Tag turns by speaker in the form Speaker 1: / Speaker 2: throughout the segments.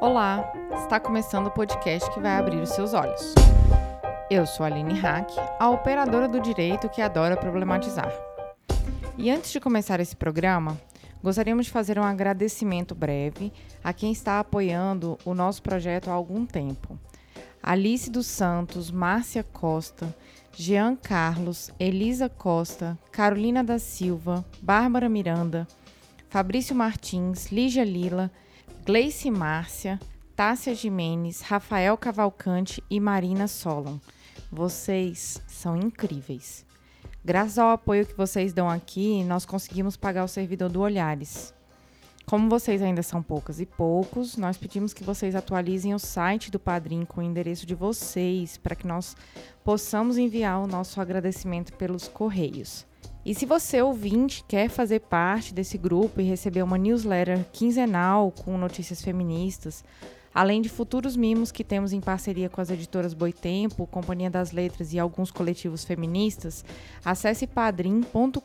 Speaker 1: Olá, está começando o podcast que vai abrir os seus olhos. Eu sou a Aline Hack, a operadora do direito que adora problematizar. E antes de começar esse programa, gostaríamos de fazer um agradecimento breve a quem está apoiando o nosso projeto há algum tempo. Alice dos Santos, Márcia Costa, Jean Carlos, Elisa Costa, Carolina da Silva, Bárbara Miranda, Fabrício Martins, Lígia Lila, Gleice Márcia, Tássia Jimenez, Rafael Cavalcante e Marina Solon. Vocês são incríveis. Graças ao apoio que vocês dão aqui, nós conseguimos pagar o servidor do Olhares. Como vocês ainda são poucas e poucos, nós pedimos que vocês atualizem o site do Padrim com o endereço de vocês para que nós possamos enviar o nosso agradecimento pelos correios. E se você, ouvinte, quer fazer parte desse grupo e receber uma newsletter quinzenal com notícias feministas, além de futuros mimos que temos em parceria com as editoras Boitempo, Companhia das Letras e alguns coletivos feministas, acesse padrim.com.br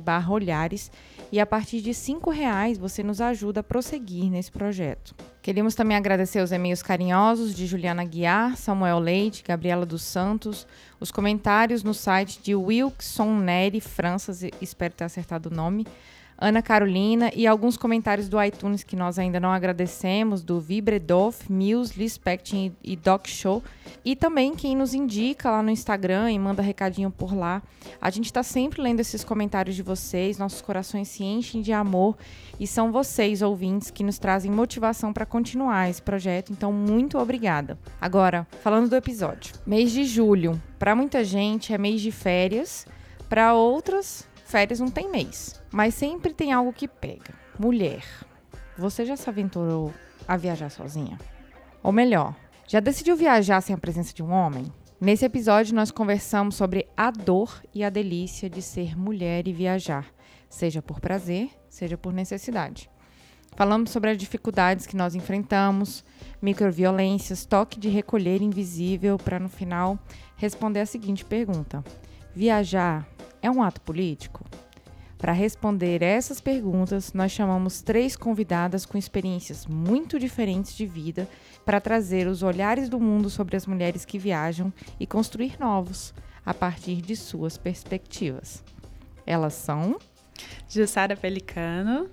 Speaker 1: barra olhares e a partir de R$ reais você nos ajuda a prosseguir nesse projeto. Queríamos também agradecer os e-mails carinhosos de Juliana Guiar, Samuel Leite, Gabriela dos Santos, os comentários no site de Wilkson Neri Franças, espero ter acertado o nome, Ana Carolina e alguns comentários do iTunes que nós ainda não agradecemos, do Vibredoff, Mills, Lispectin e Doc Show. E também quem nos indica lá no Instagram e manda recadinho por lá. A gente está sempre lendo esses comentários de vocês, nossos corações se enchem de amor e são vocês, ouvintes, que nos trazem motivação para continuar esse projeto. Então, muito obrigada. Agora, falando do episódio. Mês de julho. Para muita gente é mês de férias, para outras Férias não tem mês, mas sempre tem algo que pega. Mulher, você já se aventurou a viajar sozinha? Ou melhor, já decidiu viajar sem a presença de um homem? Nesse episódio, nós conversamos sobre a dor e a delícia de ser mulher e viajar, seja por prazer, seja por necessidade. Falamos sobre as dificuldades que nós enfrentamos, microviolências, toque de recolher invisível, para no final responder a seguinte pergunta: Viajar é um ato político? Para responder essas perguntas, nós chamamos três convidadas com experiências muito diferentes de vida para trazer os olhares do mundo sobre as mulheres que viajam e construir novos a partir de suas perspectivas. Elas são
Speaker 2: Jussara Pelicano,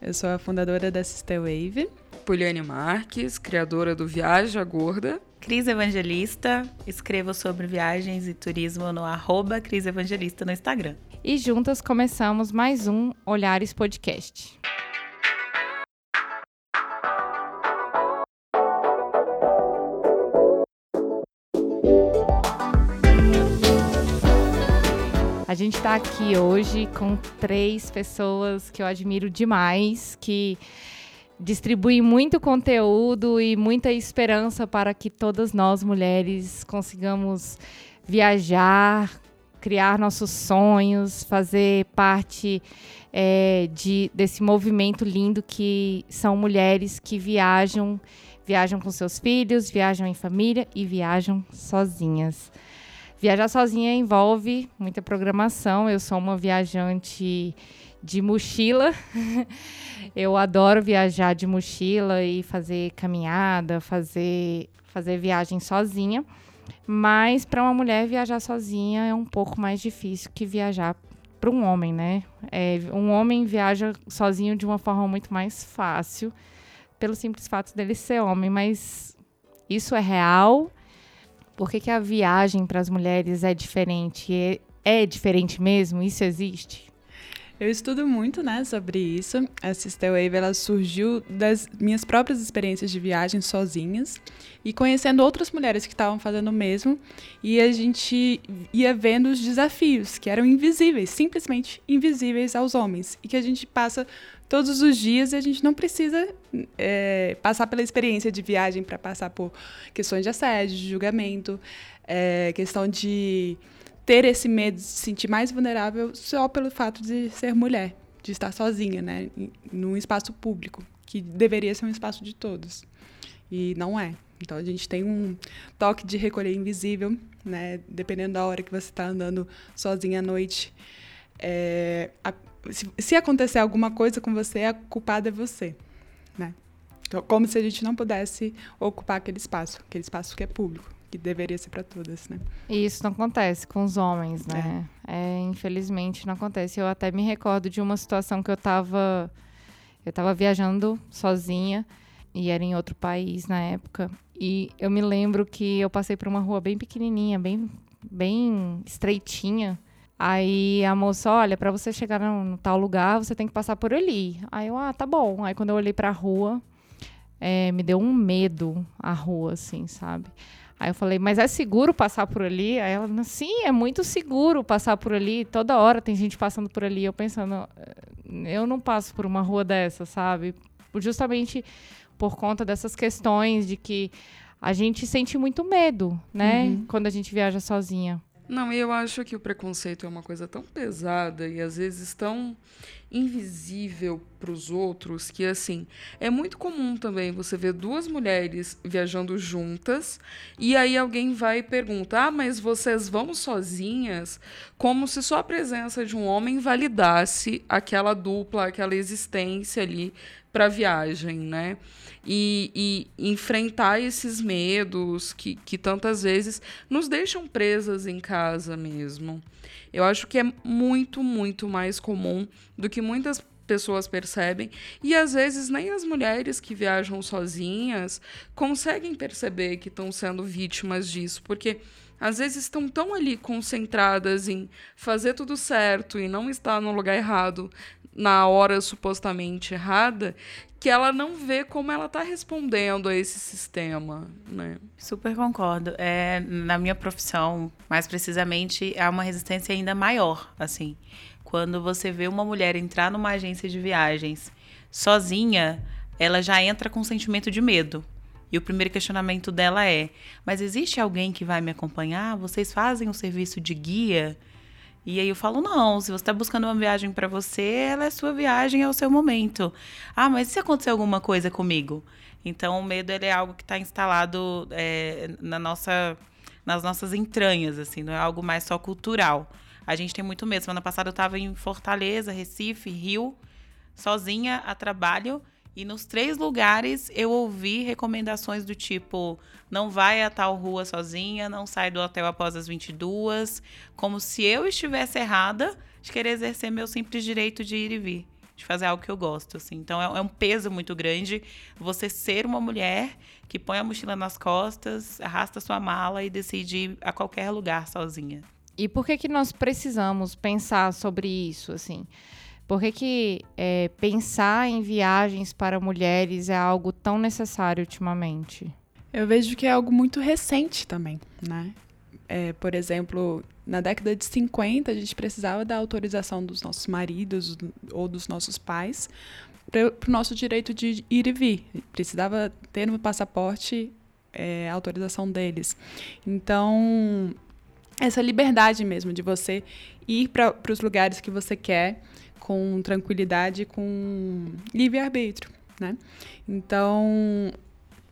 Speaker 2: eu sou a fundadora da Sister Wave.
Speaker 3: Poliane Marques, criadora do Viaja Gorda.
Speaker 4: Cris Evangelista, escrevo sobre viagens e turismo no arroba Cris Evangelista no Instagram.
Speaker 1: E juntas começamos mais um Olhares Podcast. A gente está aqui hoje com três pessoas que eu admiro demais, que distribui muito conteúdo e muita esperança para que todas nós mulheres consigamos viajar, criar nossos sonhos, fazer parte é, de, desse movimento lindo que são mulheres que viajam, viajam com seus filhos, viajam em família e viajam sozinhas. Viajar sozinha envolve muita programação. Eu sou uma viajante de mochila. Eu adoro viajar de mochila e fazer caminhada, fazer, fazer viagem sozinha. Mas para uma mulher viajar sozinha é um pouco mais difícil que viajar para um homem, né? É, um homem viaja sozinho de uma forma muito mais fácil, pelo simples fato dele ser homem. Mas isso é real? Por que, que a viagem para as mulheres é diferente? É, é diferente mesmo? Isso existe?
Speaker 2: Eu estudo muito, né, sobre isso. A Sister Wave, ela surgiu das minhas próprias experiências de viagem sozinhas e conhecendo outras mulheres que estavam fazendo o mesmo. E a gente ia vendo os desafios que eram invisíveis, simplesmente invisíveis aos homens. E que a gente passa todos os dias e a gente não precisa é, passar pela experiência de viagem para passar por questões de assédio, de julgamento, é, questão de ter esse medo de se sentir mais vulnerável só pelo fato de ser mulher, de estar sozinha, né, num espaço público, que deveria ser um espaço de todos. E não é. Então a gente tem um toque de recolher invisível, né, dependendo da hora que você está andando sozinha à noite. É, a, se, se acontecer alguma coisa com você, a culpada é você, né? Então, como se a gente não pudesse ocupar aquele espaço, aquele espaço que é público, que deveria ser para todas, né?
Speaker 1: E isso não acontece com os homens, né? É. É, infelizmente não acontece. Eu até me recordo de uma situação que eu estava eu tava viajando sozinha e era em outro país na época. E eu me lembro que eu passei por uma rua bem pequenininha, bem bem estreitinha. Aí a moça, olha, para você chegar no, no, tal lugar, você tem que passar por ali. Aí eu, ah, tá bom. Aí quando eu olhei para a rua, é, me deu um medo a rua, assim, sabe? Aí eu falei, mas é seguro passar por ali? Aí ela, sim, é muito seguro passar por ali. Toda hora tem gente passando por ali. Eu pensando, eh, eu não passo por uma rua dessa, sabe? Justamente por conta dessas questões de que a gente sente muito medo, né? Uhum. Quando a gente viaja sozinha.
Speaker 3: Não, eu acho que o preconceito é uma coisa tão pesada e às vezes tão invisível para os outros que assim é muito comum também você ver duas mulheres viajando juntas e aí alguém vai e pergunta ah mas vocês vão sozinhas? Como se só a presença de um homem validasse aquela dupla aquela existência ali para viagem né e, e, enfrentar esses medos que, que tantas vezes nos deixam presas em casa mesmo. Eu acho que é muito, muito mais comum do que muitas pessoas percebem e às vezes nem as mulheres que viajam sozinhas conseguem perceber que estão sendo vítimas disso, porque às vezes estão tão ali concentradas em fazer tudo certo e não estar no lugar errado na hora supostamente errada que ela não vê como ela está respondendo a esse sistema, né?
Speaker 4: Super concordo. É, na minha profissão, mais precisamente, há uma resistência ainda maior, assim. Quando você vê uma mulher entrar numa agência de viagens sozinha, ela já entra com um sentimento de medo. E o primeiro questionamento dela é: mas existe alguém que vai me acompanhar? Vocês fazem um serviço de guia? E aí eu falo, não, se você está buscando uma viagem para você, ela é sua viagem, é o seu momento. Ah, mas e se acontecer alguma coisa comigo? Então o medo ele é algo que está instalado é, na nossa, nas nossas entranhas, assim, não é algo mais só cultural. A gente tem muito medo. Semana passada eu estava em Fortaleza, Recife, Rio, sozinha a trabalho. E nos três lugares eu ouvi recomendações do tipo: não vai a tal rua sozinha, não sai do hotel após as 22, como se eu estivesse errada de querer exercer meu simples direito de ir e vir, de fazer algo que eu gosto. Assim. Então é, é um peso muito grande você ser uma mulher que põe a mochila nas costas, arrasta sua mala e decide ir a qualquer lugar sozinha.
Speaker 1: E por que, que nós precisamos pensar sobre isso, assim? Por que, que é, pensar em viagens para mulheres é algo tão necessário ultimamente?
Speaker 2: Eu vejo que é algo muito recente também, né? É, por exemplo, na década de 50, a gente precisava da autorização dos nossos maridos ou dos nossos pais para o nosso direito de ir e vir. Precisava ter no passaporte é, autorização deles. Então, essa liberdade mesmo de você ir para os lugares que você quer com tranquilidade, com livre-arbítrio, né? Então,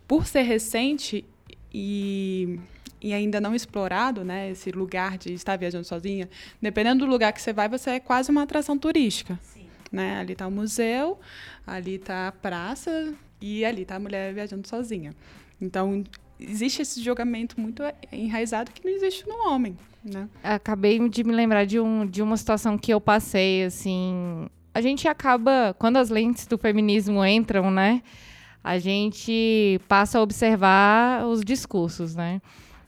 Speaker 2: por ser recente e, e ainda não explorado, né, esse lugar de estar viajando sozinha, dependendo do lugar que você vai, você é quase uma atração turística. Sim. Né? Ali está o museu, ali está a praça e ali está a mulher viajando sozinha. Então, existe esse julgamento muito enraizado que não existe no homem, né?
Speaker 1: Acabei de me lembrar de, um, de uma situação que eu passei, assim... A gente acaba, quando as lentes do feminismo entram, né? A gente passa a observar os discursos, né?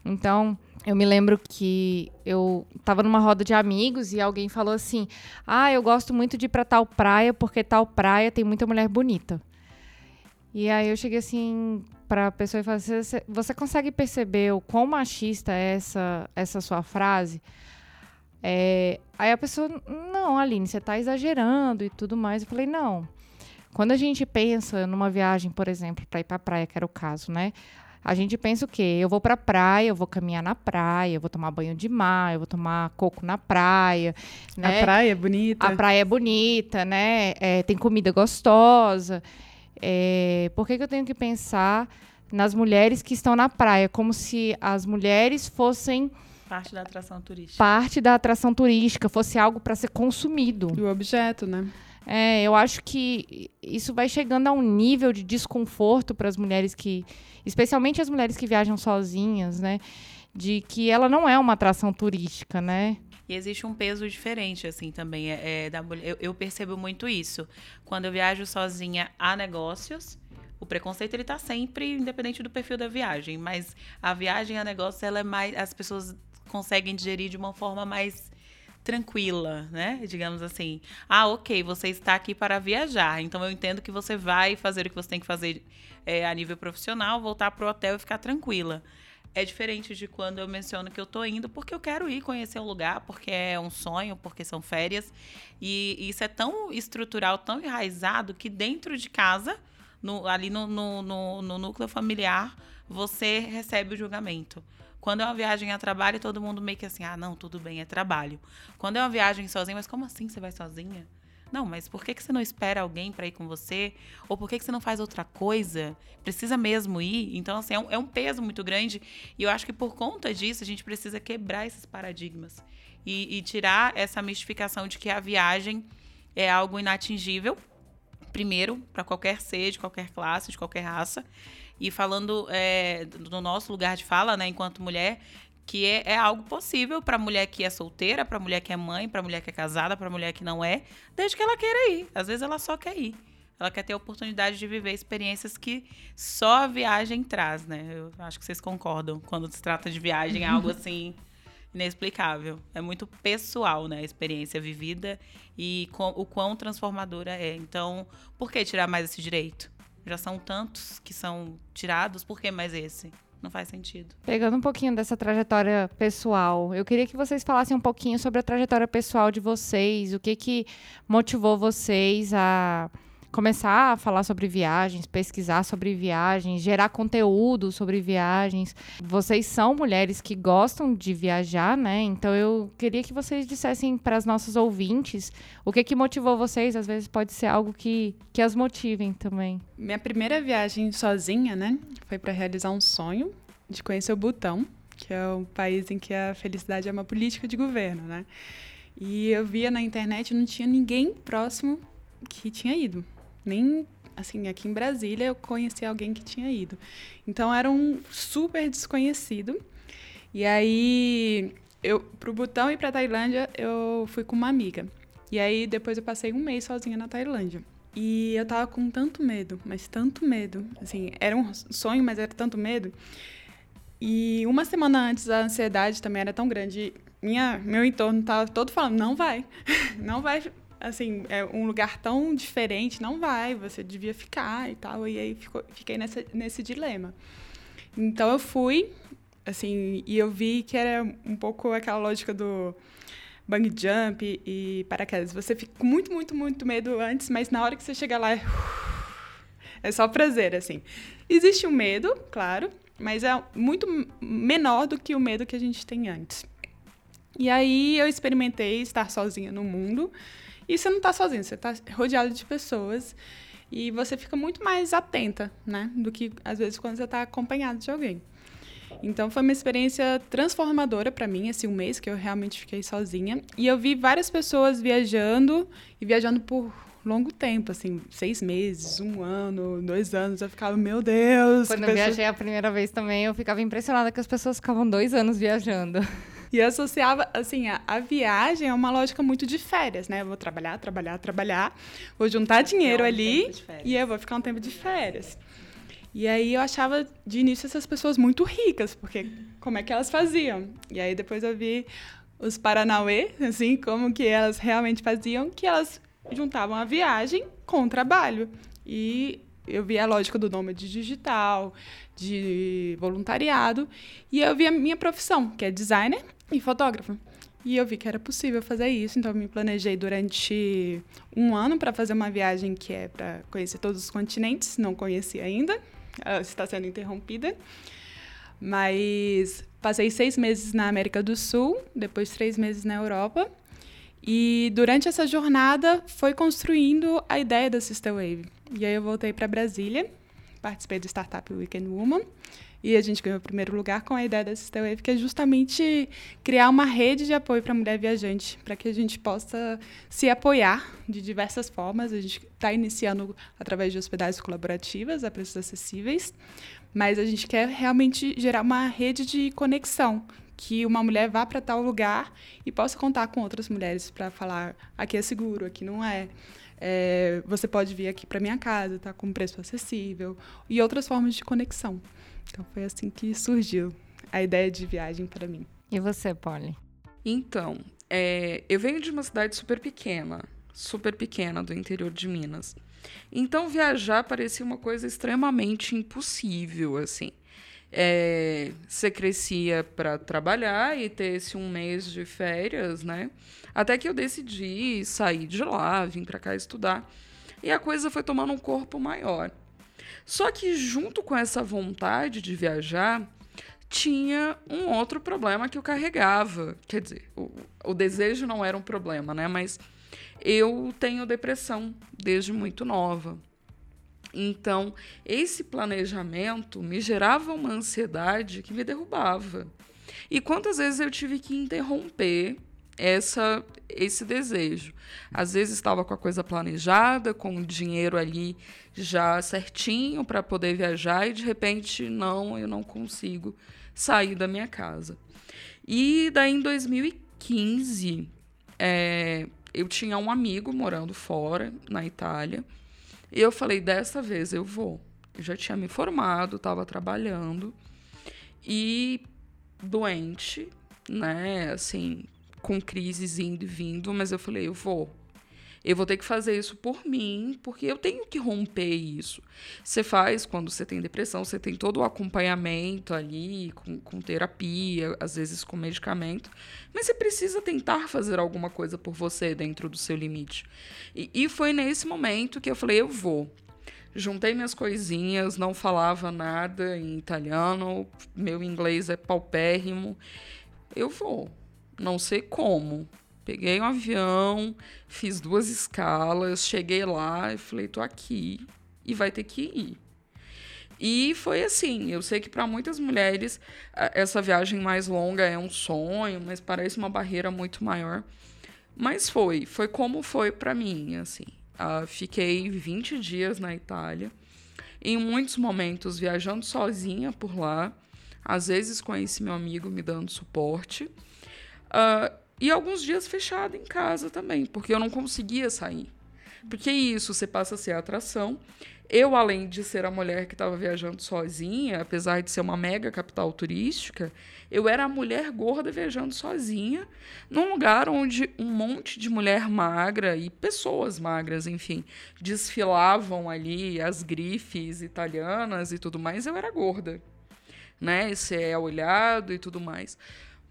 Speaker 1: Então, eu me lembro que eu estava numa roda de amigos e alguém falou assim: Ah, eu gosto muito de ir para tal praia porque tal praia tem muita mulher bonita. E aí eu cheguei assim, para a pessoa e falar assim, você, você consegue perceber o quão machista é essa, essa sua frase? É, aí a pessoa, não, Aline, você está exagerando e tudo mais. Eu falei, não. Quando a gente pensa numa viagem, por exemplo, para ir para a praia, que era o caso, né? A gente pensa o quê? Eu vou para a praia, eu vou caminhar na praia, eu vou tomar banho de mar, eu vou tomar coco na praia. Né?
Speaker 2: A praia é bonita.
Speaker 1: A praia é bonita, né? É, tem comida gostosa. É, por que, que eu tenho que pensar nas mulheres que estão na praia, como se as mulheres fossem
Speaker 4: parte da atração turística.
Speaker 1: Parte da atração turística, fosse algo para ser consumido.
Speaker 2: E o objeto, né?
Speaker 1: É, eu acho que isso vai chegando a um nível de desconforto para as mulheres que, especialmente as mulheres que viajam sozinhas, né? De que ela não é uma atração turística, né?
Speaker 4: E existe um peso diferente, assim, também. É, é da mulher. Eu, eu, percebo muito isso. Quando eu viajo sozinha a negócios, o preconceito ele tá sempre independente do perfil da viagem. Mas a viagem a negócios, ela é mais. As pessoas conseguem digerir de uma forma mais tranquila, né? Digamos assim. Ah, ok, você está aqui para viajar. Então eu entendo que você vai fazer o que você tem que fazer é, a nível profissional, voltar para o hotel e ficar tranquila. É diferente de quando eu menciono que eu tô indo porque eu quero ir conhecer um lugar, porque é um sonho, porque são férias. E, isso é tão estrutural, tão enraizado, que dentro de casa, no, ali no, no, no núcleo familiar, você recebe o julgamento. Quando é uma viagem a trabalho, todo mundo meio que assim, ah, não, tudo bem, é trabalho. Quando é uma viagem sozinha, mas como assim você vai sozinha? Não, mas por que, que você não espera alguém para ir com você? Ou por que, que você não faz outra coisa? Precisa mesmo ir? Então, assim, é um, é um peso muito grande. E eu acho que por conta disso, a gente precisa quebrar esses paradigmas. E, e tirar essa mistificação de que a viagem é algo inatingível. Primeiro, para qualquer ser, de qualquer classe, de qualquer raça. E falando é, do nosso lugar de fala, né, enquanto mulher, que é, é algo possível para mulher que é solteira, para mulher que é mãe, para mulher que é casada, para mulher que não é, desde que ela queira ir. Às vezes ela só quer ir. Ela quer ter a oportunidade de viver experiências que só a viagem traz, né? Eu acho que vocês concordam. Quando se trata de viagem, é algo assim inexplicável. É muito pessoal, né? A experiência vivida e o quão transformadora é. Então, por que tirar mais esse direito? Já são tantos que são tirados, por que mais esse? Não faz sentido.
Speaker 1: Pegando um pouquinho dessa trajetória pessoal, eu queria que vocês falassem um pouquinho sobre a trajetória pessoal de vocês, o que que motivou vocês a começar a falar sobre viagens, pesquisar sobre viagens, gerar conteúdo sobre viagens. Vocês são mulheres que gostam de viajar, né? Então eu queria que vocês dissessem para as nossas ouvintes o que que motivou vocês. Às vezes pode ser algo que, que as motivem também.
Speaker 2: Minha primeira viagem sozinha, né, foi para realizar um sonho de conhecer o Butão, que é um país em que a felicidade é uma política de governo, né? E eu via na internet não tinha ninguém próximo que tinha ido nem assim, aqui em Brasília eu conheci alguém que tinha ido. Então era um super desconhecido. E aí eu pro Butão e para Tailândia eu fui com uma amiga. E aí depois eu passei um mês sozinha na Tailândia. E eu tava com tanto medo, mas tanto medo. Assim, era um sonho, mas era tanto medo. E uma semana antes a ansiedade também era tão grande. Minha, meu entorno tava todo falando, não vai. não vai assim, é um lugar tão diferente, não vai, você devia ficar e tal. E aí fiquei nessa, nesse dilema. Então eu fui, assim, e eu vi que era um pouco aquela lógica do bang jump e paraquedas. Você fica com muito, muito, muito medo antes, mas na hora que você chega lá é, só prazer, assim. Existe um medo, claro, mas é muito menor do que o medo que a gente tem antes. E aí eu experimentei estar sozinha no mundo e você não está sozinho, você está rodeado de pessoas e você fica muito mais atenta, né? Do que às vezes quando você está acompanhado de alguém. Então foi uma experiência transformadora para mim, esse um mês que eu realmente fiquei sozinha. E eu vi várias pessoas viajando e viajando por longo tempo, assim, seis meses, um ano, dois anos. Eu ficava, meu Deus.
Speaker 1: Quando eu viajei a primeira vez também, eu ficava impressionada que as pessoas ficavam dois anos viajando.
Speaker 2: E associava, assim, a, a, viagem é uma lógica muito de férias, né? Eu vou trabalhar, trabalhar, trabalhar, vou juntar dinheiro um ali e eu vou ficar um tempo de férias. E aí eu achava de início essas pessoas muito ricas, porque como é que elas faziam? E aí depois eu vi os Paranauê, assim, como que elas realmente faziam, que elas juntavam a viagem com o trabalho. E eu vi a lógica do nômade digital, de voluntariado, e eu vi a minha profissão, que é designer, e fotógrafa. E eu vi que era possível fazer isso, então eu me planejei durante um ano para fazer uma viagem que é para conhecer todos os continentes, não conheci ainda, está sendo interrompida. Mas passei seis meses na América do Sul, depois três meses na Europa. E durante essa jornada foi construindo a ideia da Sister Wave. E aí eu voltei para Brasília, participei do Startup Weekend Woman. E a gente ganhou o primeiro lugar com a ideia da Sister Wave, que é justamente criar uma rede de apoio para a mulher viajante, para que a gente possa se apoiar de diversas formas. A gente está iniciando através de hospedagens colaborativas a preços acessíveis, mas a gente quer realmente gerar uma rede de conexão, que uma mulher vá para tal lugar e possa contar com outras mulheres para falar aqui é seguro, aqui não é. é você pode vir aqui para minha casa, tá com preço acessível e outras formas de conexão. Então foi assim que surgiu a ideia de viagem para mim.
Speaker 1: E você, Polly?
Speaker 3: Então, é, eu venho de uma cidade super pequena, super pequena do interior de Minas. Então viajar parecia uma coisa extremamente impossível, assim. É, você crescia para trabalhar e ter esse um mês de férias, né? Até que eu decidi sair de lá, vim para cá estudar. E a coisa foi tomando um corpo maior. Só que junto com essa vontade de viajar, tinha um outro problema que eu carregava. Quer dizer, o, o desejo não era um problema, né? Mas eu tenho depressão desde muito nova. Então, esse planejamento me gerava uma ansiedade que me derrubava. E quantas vezes eu tive que interromper essa esse desejo. Às vezes estava com a coisa planejada, com o dinheiro ali já certinho para poder viajar e de repente não, eu não consigo sair da minha casa. E daí em 2015 é, eu tinha um amigo morando fora na Itália e eu falei dessa vez eu vou. Eu já tinha me formado, estava trabalhando e doente, né? Assim, com crises indo e vindo, mas eu falei, eu vou. Eu vou ter que fazer isso por mim, porque eu tenho que romper isso. Você faz quando você tem depressão, você tem todo o acompanhamento ali, com, com terapia, às vezes com medicamento, mas você precisa tentar fazer alguma coisa por você dentro do seu limite. E, e foi nesse momento que eu falei: eu vou. Juntei minhas coisinhas, não falava nada em italiano, meu inglês é paupérrimo. Eu vou não sei como. Peguei um avião, fiz duas escalas, cheguei lá e falei, tô aqui e vai ter que ir. E foi assim, eu sei que para muitas mulheres essa viagem mais longa é um sonho, mas parece uma barreira muito maior. Mas foi, foi como foi para mim, assim. Uh, fiquei 20 dias na Itália, em muitos momentos viajando sozinha por lá, às vezes esse meu amigo me dando suporte. Uh, e alguns dias fechado em casa também, porque eu não conseguia sair. Porque isso, você passa a ser a atração. Eu, além de ser a mulher que estava viajando sozinha, apesar de ser uma mega capital turística, eu era a mulher gorda viajando sozinha, num lugar onde um monte de mulher magra e pessoas magras, enfim, desfilavam ali as grifes italianas e tudo mais. Eu era gorda, né? Esse é olhado e tudo mais.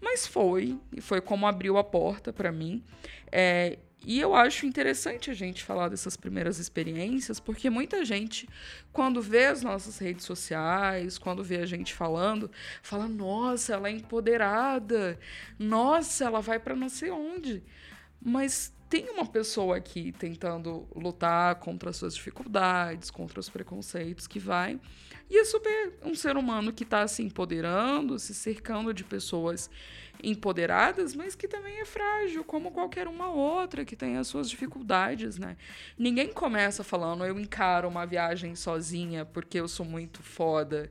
Speaker 3: Mas foi, e foi como abriu a porta para mim. É, e eu acho interessante a gente falar dessas primeiras experiências, porque muita gente, quando vê as nossas redes sociais, quando vê a gente falando, fala: nossa, ela é empoderada, nossa, ela vai para não sei onde. Mas tem uma pessoa aqui tentando lutar contra as suas dificuldades, contra os preconceitos que vai. E é super um ser humano que está se empoderando, se cercando de pessoas empoderadas, mas que também é frágil, como qualquer uma outra que tem as suas dificuldades, né? Ninguém começa falando, eu encaro uma viagem sozinha porque eu sou muito foda.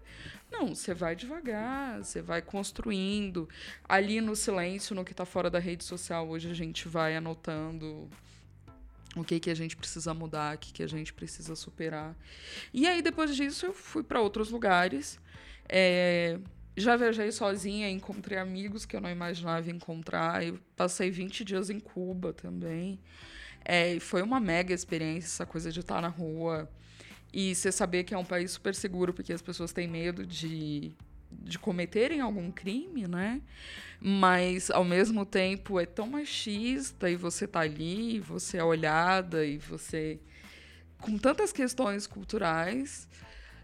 Speaker 3: Não, você vai devagar, você vai construindo. Ali no silêncio, no que está fora da rede social, hoje a gente vai anotando o que que a gente precisa mudar, o que que a gente precisa superar. E aí depois disso eu fui para outros lugares. É, já viajei sozinha, encontrei amigos que eu não imaginava encontrar. Eu passei 20 dias em Cuba também. É, foi uma mega experiência essa coisa de estar na rua e você saber que é um país super seguro, porque as pessoas têm medo de, de cometerem algum crime, né? Mas ao mesmo tempo é tão machista e você tá ali, você é olhada e você com tantas questões culturais.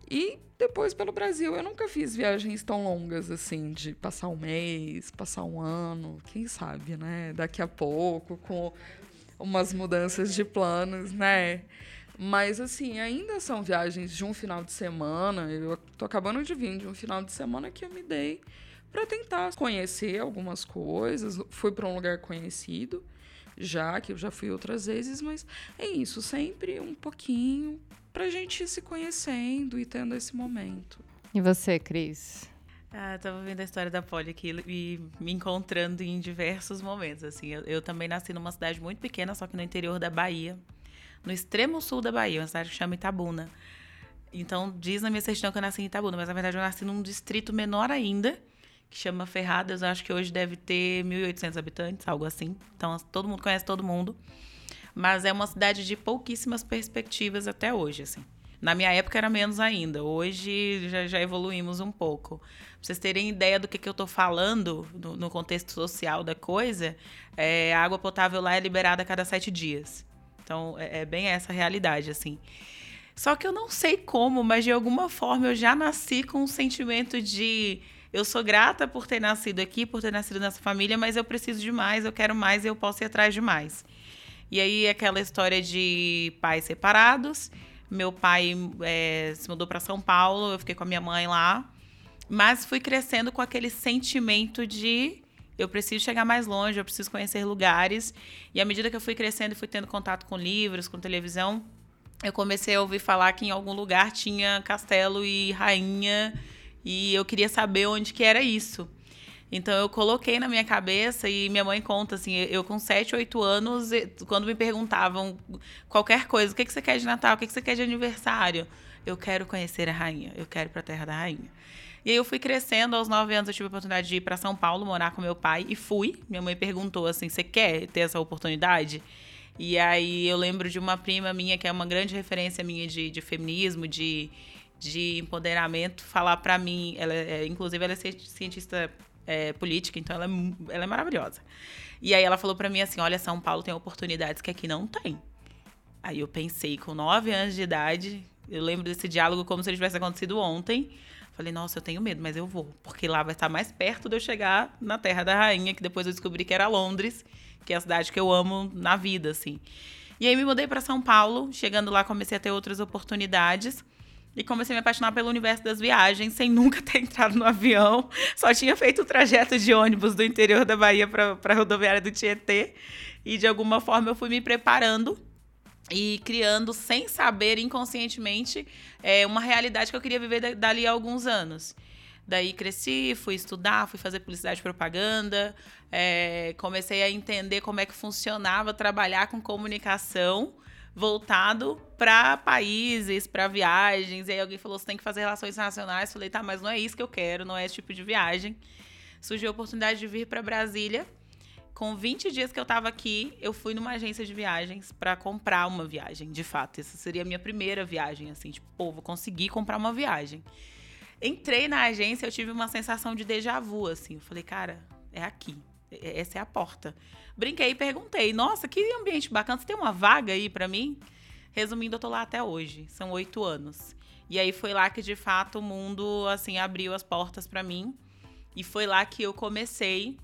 Speaker 3: E depois pelo Brasil, eu nunca fiz viagens tão longas assim, de passar um mês, passar um ano, quem sabe, né? Daqui a pouco, com umas mudanças de planos, né? Mas, assim, ainda são viagens de um final de semana. Eu tô acabando de vir de um final de semana que eu me dei para tentar conhecer algumas coisas. Fui para um lugar conhecido, já que eu já fui outras vezes, mas é isso, sempre um pouquinho pra gente ir se conhecendo e tendo esse momento.
Speaker 1: E você, Cris?
Speaker 4: Ah, tava vendo a história da Polly aqui e me encontrando em diversos momentos. Assim, eu, eu, também nasci numa cidade muito pequena, só que no interior da Bahia, no extremo sul da Bahia, uma cidade que chama Itabuna. Então, diz na minha certidão que eu nasci em Itabuna, mas na verdade eu nasci num distrito menor ainda, que chama Ferradas. Eu acho que hoje deve ter 1.800 habitantes, algo assim. Então, todo mundo conhece todo mundo. Mas é uma cidade de pouquíssimas perspectivas até hoje, assim. Na minha época era menos ainda. Hoje já, já evoluímos um pouco. Pra vocês terem ideia do que, que eu estou falando no, no, contexto social da coisa, é, a água potável lá é liberada a cada sete dias. Então é, é bem essa realidade, assim. Só que eu não sei como, mas de alguma forma eu já nasci com um sentimento de eu sou grata por ter nascido aqui, por ter nascido nessa família, mas eu preciso de mais, eu quero mais e eu posso ir atrás de mais. E aí aquela história de pais separados. Meu pai é, se mudou para São Paulo, eu fiquei com a minha mãe lá. Mas fui crescendo com aquele sentimento de eu preciso chegar mais longe, eu preciso conhecer lugares. E à medida que eu fui crescendo e fui tendo contato com livros, com televisão, eu comecei a ouvir falar que em algum lugar tinha castelo e rainha e eu queria saber onde que era isso. Então eu coloquei na minha cabeça e minha mãe conta assim, eu com 7, 8 anos, quando me perguntavam qualquer coisa, o que, que você quer de Natal, o que, que você quer de aniversário? Eu quero conhecer a rainha, eu quero ir para a terra da rainha. E aí eu fui crescendo, aos 9 anos eu tive a oportunidade de ir para São Paulo morar com meu pai e fui. Minha mãe perguntou assim: "Você quer ter essa oportunidade?" E aí eu lembro de uma prima minha que é uma grande referência minha de, de feminismo, de, de empoderamento, falar para mim, ela é, inclusive ela é cientista é, política, então ela é, ela é maravilhosa. E aí ela falou para mim assim: olha, São Paulo tem oportunidades que aqui não tem. Aí eu pensei, com nove anos de idade, eu lembro desse diálogo como se ele tivesse acontecido ontem. Falei, nossa, eu tenho medo, mas eu vou, porque lá vai estar mais perto de eu chegar na Terra da Rainha, que depois eu descobri que era Londres, que é a cidade que eu amo na vida, assim. E aí me mudei para São Paulo, chegando lá comecei a ter outras oportunidades. E comecei a me apaixonar pelo universo das viagens, sem nunca ter entrado no avião. Só tinha feito o trajeto de ônibus do interior da Bahia para a rodoviária do Tietê. E de alguma forma eu fui me preparando e criando, sem saber, inconscientemente, é, uma realidade que eu queria viver dali a alguns anos. Daí cresci, fui estudar, fui fazer publicidade e propaganda, é, comecei a entender como é que funcionava trabalhar com comunicação voltado para países, para viagens. E aí alguém falou: você tem que fazer relações internacionais. Falei: tá, mas não é isso que eu quero, não é esse tipo de viagem. Surgiu a oportunidade de vir para Brasília. Com 20 dias que eu estava aqui, eu fui numa agência de viagens para comprar uma viagem, de fato. Essa seria a minha primeira viagem, assim, tipo, pô, vou conseguir comprar uma viagem. Entrei na agência, eu tive uma sensação de déjà vu, assim. Eu falei, cara, é aqui. Essa é a porta. Brinquei e perguntei: Nossa, que ambiente bacana. Você tem uma vaga aí para mim? Resumindo, eu tô lá até hoje. São oito anos. E aí foi lá que de fato o mundo assim abriu as portas para mim. E foi lá que eu comecei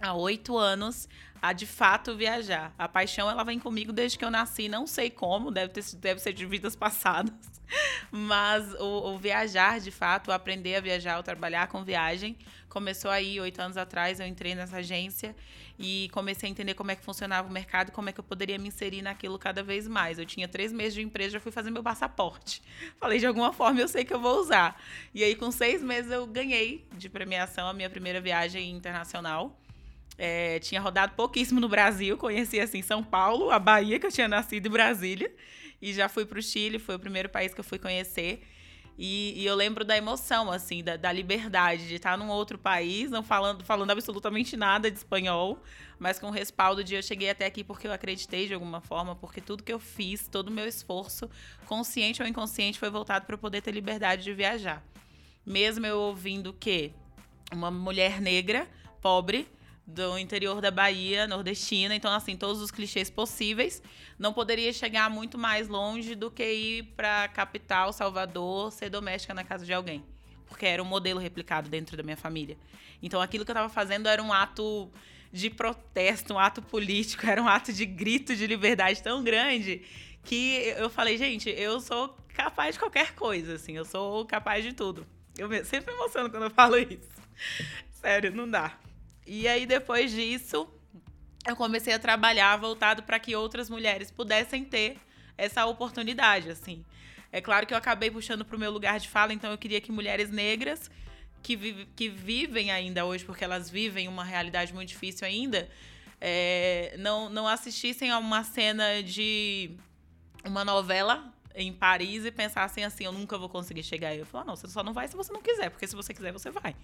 Speaker 4: há oito anos a de fato viajar. A paixão ela vem comigo desde que eu nasci, não sei como, deve, ter, deve ser de vidas passadas. Mas o, o viajar, de fato, aprender a viajar, o trabalhar com viagem, começou aí oito anos atrás. Eu entrei nessa agência e comecei a entender como é que funcionava o mercado, como é que eu poderia me inserir naquilo cada vez mais. Eu tinha três meses de empresa, já fui fazer meu passaporte. Falei, de alguma forma eu sei que eu vou usar. E aí, com seis meses, eu ganhei de premiação a minha primeira viagem internacional. É, tinha rodado pouquíssimo no Brasil, conheci assim São Paulo, a Bahia, que eu tinha nascido, e Brasília. E já fui para o Chile, foi o primeiro país que eu fui conhecer. E, e eu lembro da emoção, assim, da, da, liberdade de estar num outro país, não falando, falando absolutamente nada de espanhol, mas com o respaldo de eu cheguei até aqui porque eu acreditei de alguma forma, porque tudo que eu fiz, todo o meu esforço, consciente ou inconsciente, foi voltado para poder ter liberdade de viajar. Mesmo eu ouvindo que uma mulher negra, pobre, do interior da Bahia, nordestina, então assim, todos os clichês possíveis, não poderia chegar muito mais longe do que ir para capital, Salvador, ser doméstica na casa de alguém, porque era um modelo replicado dentro da minha família. Então aquilo que eu estava fazendo era um ato de protesto, um ato político, era um ato de grito de liberdade tão grande que eu falei, gente, eu sou capaz de qualquer coisa, assim, eu sou capaz de tudo. Eu sempre me emociono quando eu falo isso. Sério, não dá. E aí, depois disso, eu comecei a trabalhar voltado para que outras mulheres pudessem ter essa oportunidade, assim. É claro que eu acabei puxando para o meu lugar de fala, então eu queria que mulheres negras que, que vivem ainda hoje, porque elas vivem uma realidade muito difícil ainda, é, não, não assistissem a uma cena de uma novela em Paris e pensassem assim, eu nunca vou conseguir chegar aí. Eu falei, não, você só não vai se você não quiser, porque se você quiser, você vai.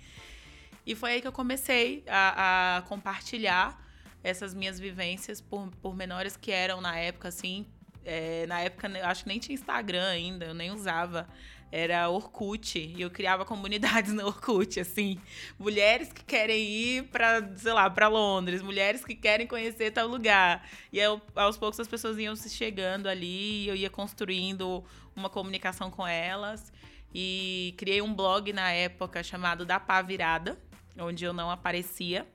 Speaker 4: E foi aí que eu comecei a, a compartilhar essas minhas vivências por, por menores que eram na época, assim, é, na época, eu acho que nem tinha Instagram ainda, eu nem usava. Era Orkut. E eu criava comunidades no Orkut, assim. Mulheres que querem ir para, sei lá, para Londres. Mulheres que querem conhecer tal lugar. E eu, aos poucos as pessoas iam se chegando ali. Eu ia construindo uma comunicação com elas. E criei um blog na época chamado Da Pá Virada, onde eu não aparecia.